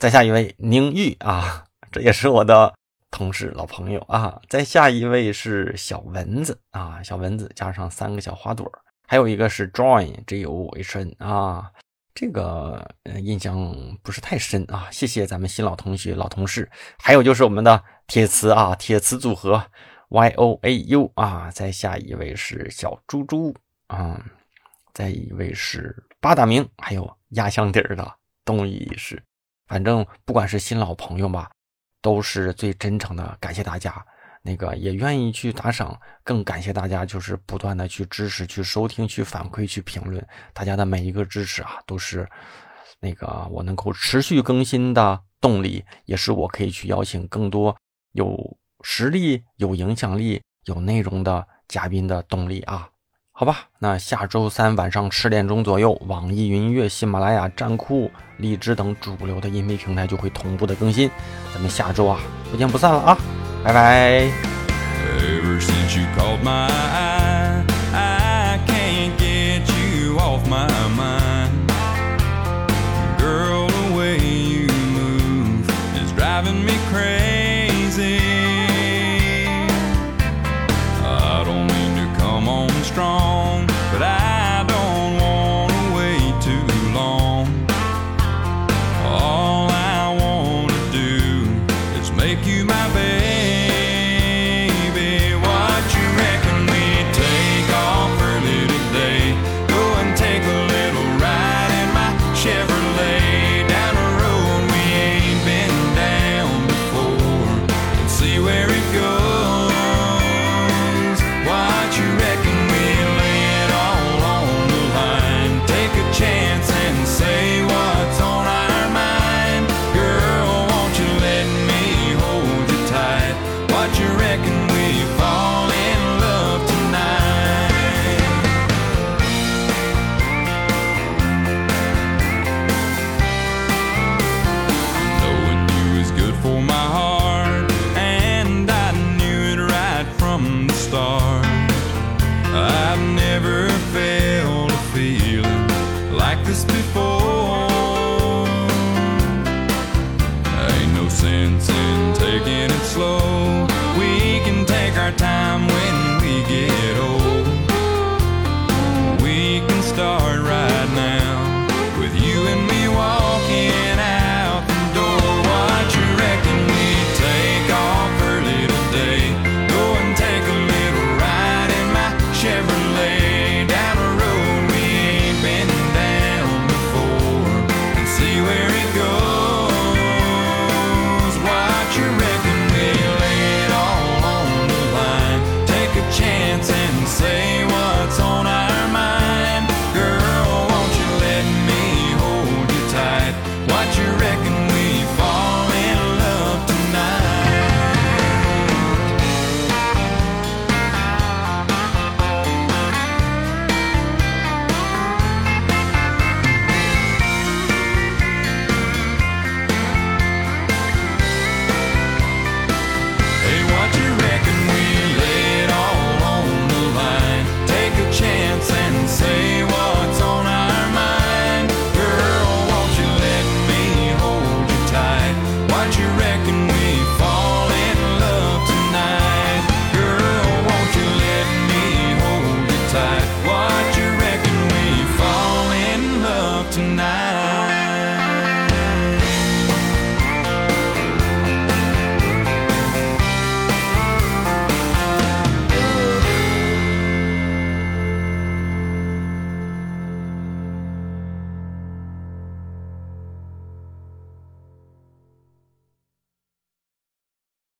A: 再下一位宁玉啊，这也是我的同事老朋友啊。再下一位是小蚊子啊，小蚊子加上三个小花朵，还有一个是 Join，J O H N 啊。这个印象不是太深啊，谢谢咱们新老同学、老同事，还有就是我们的铁磁啊，铁磁组合 Y O A U 啊，再下一位是小猪猪啊，再一位是八大名，还有压箱底儿的东一是，反正不管是新老朋友吧，都是最真诚的感谢大家。那个也愿意去打赏，更感谢大家，就是不断的去支持、去收听、去反馈、去评论，大家的每一个支持啊，都是那个我能够持续更新的动力，也是我可以去邀请更多有实力、有影响力、有内容的嘉宾的动力啊。好吧，那下周三晚上十点钟左右，网易云音乐、喜马拉雅、站酷、荔枝等主流的音频平台就会同步的更新，咱们下周啊，不见不散了啊！拜拜。Ever since you called my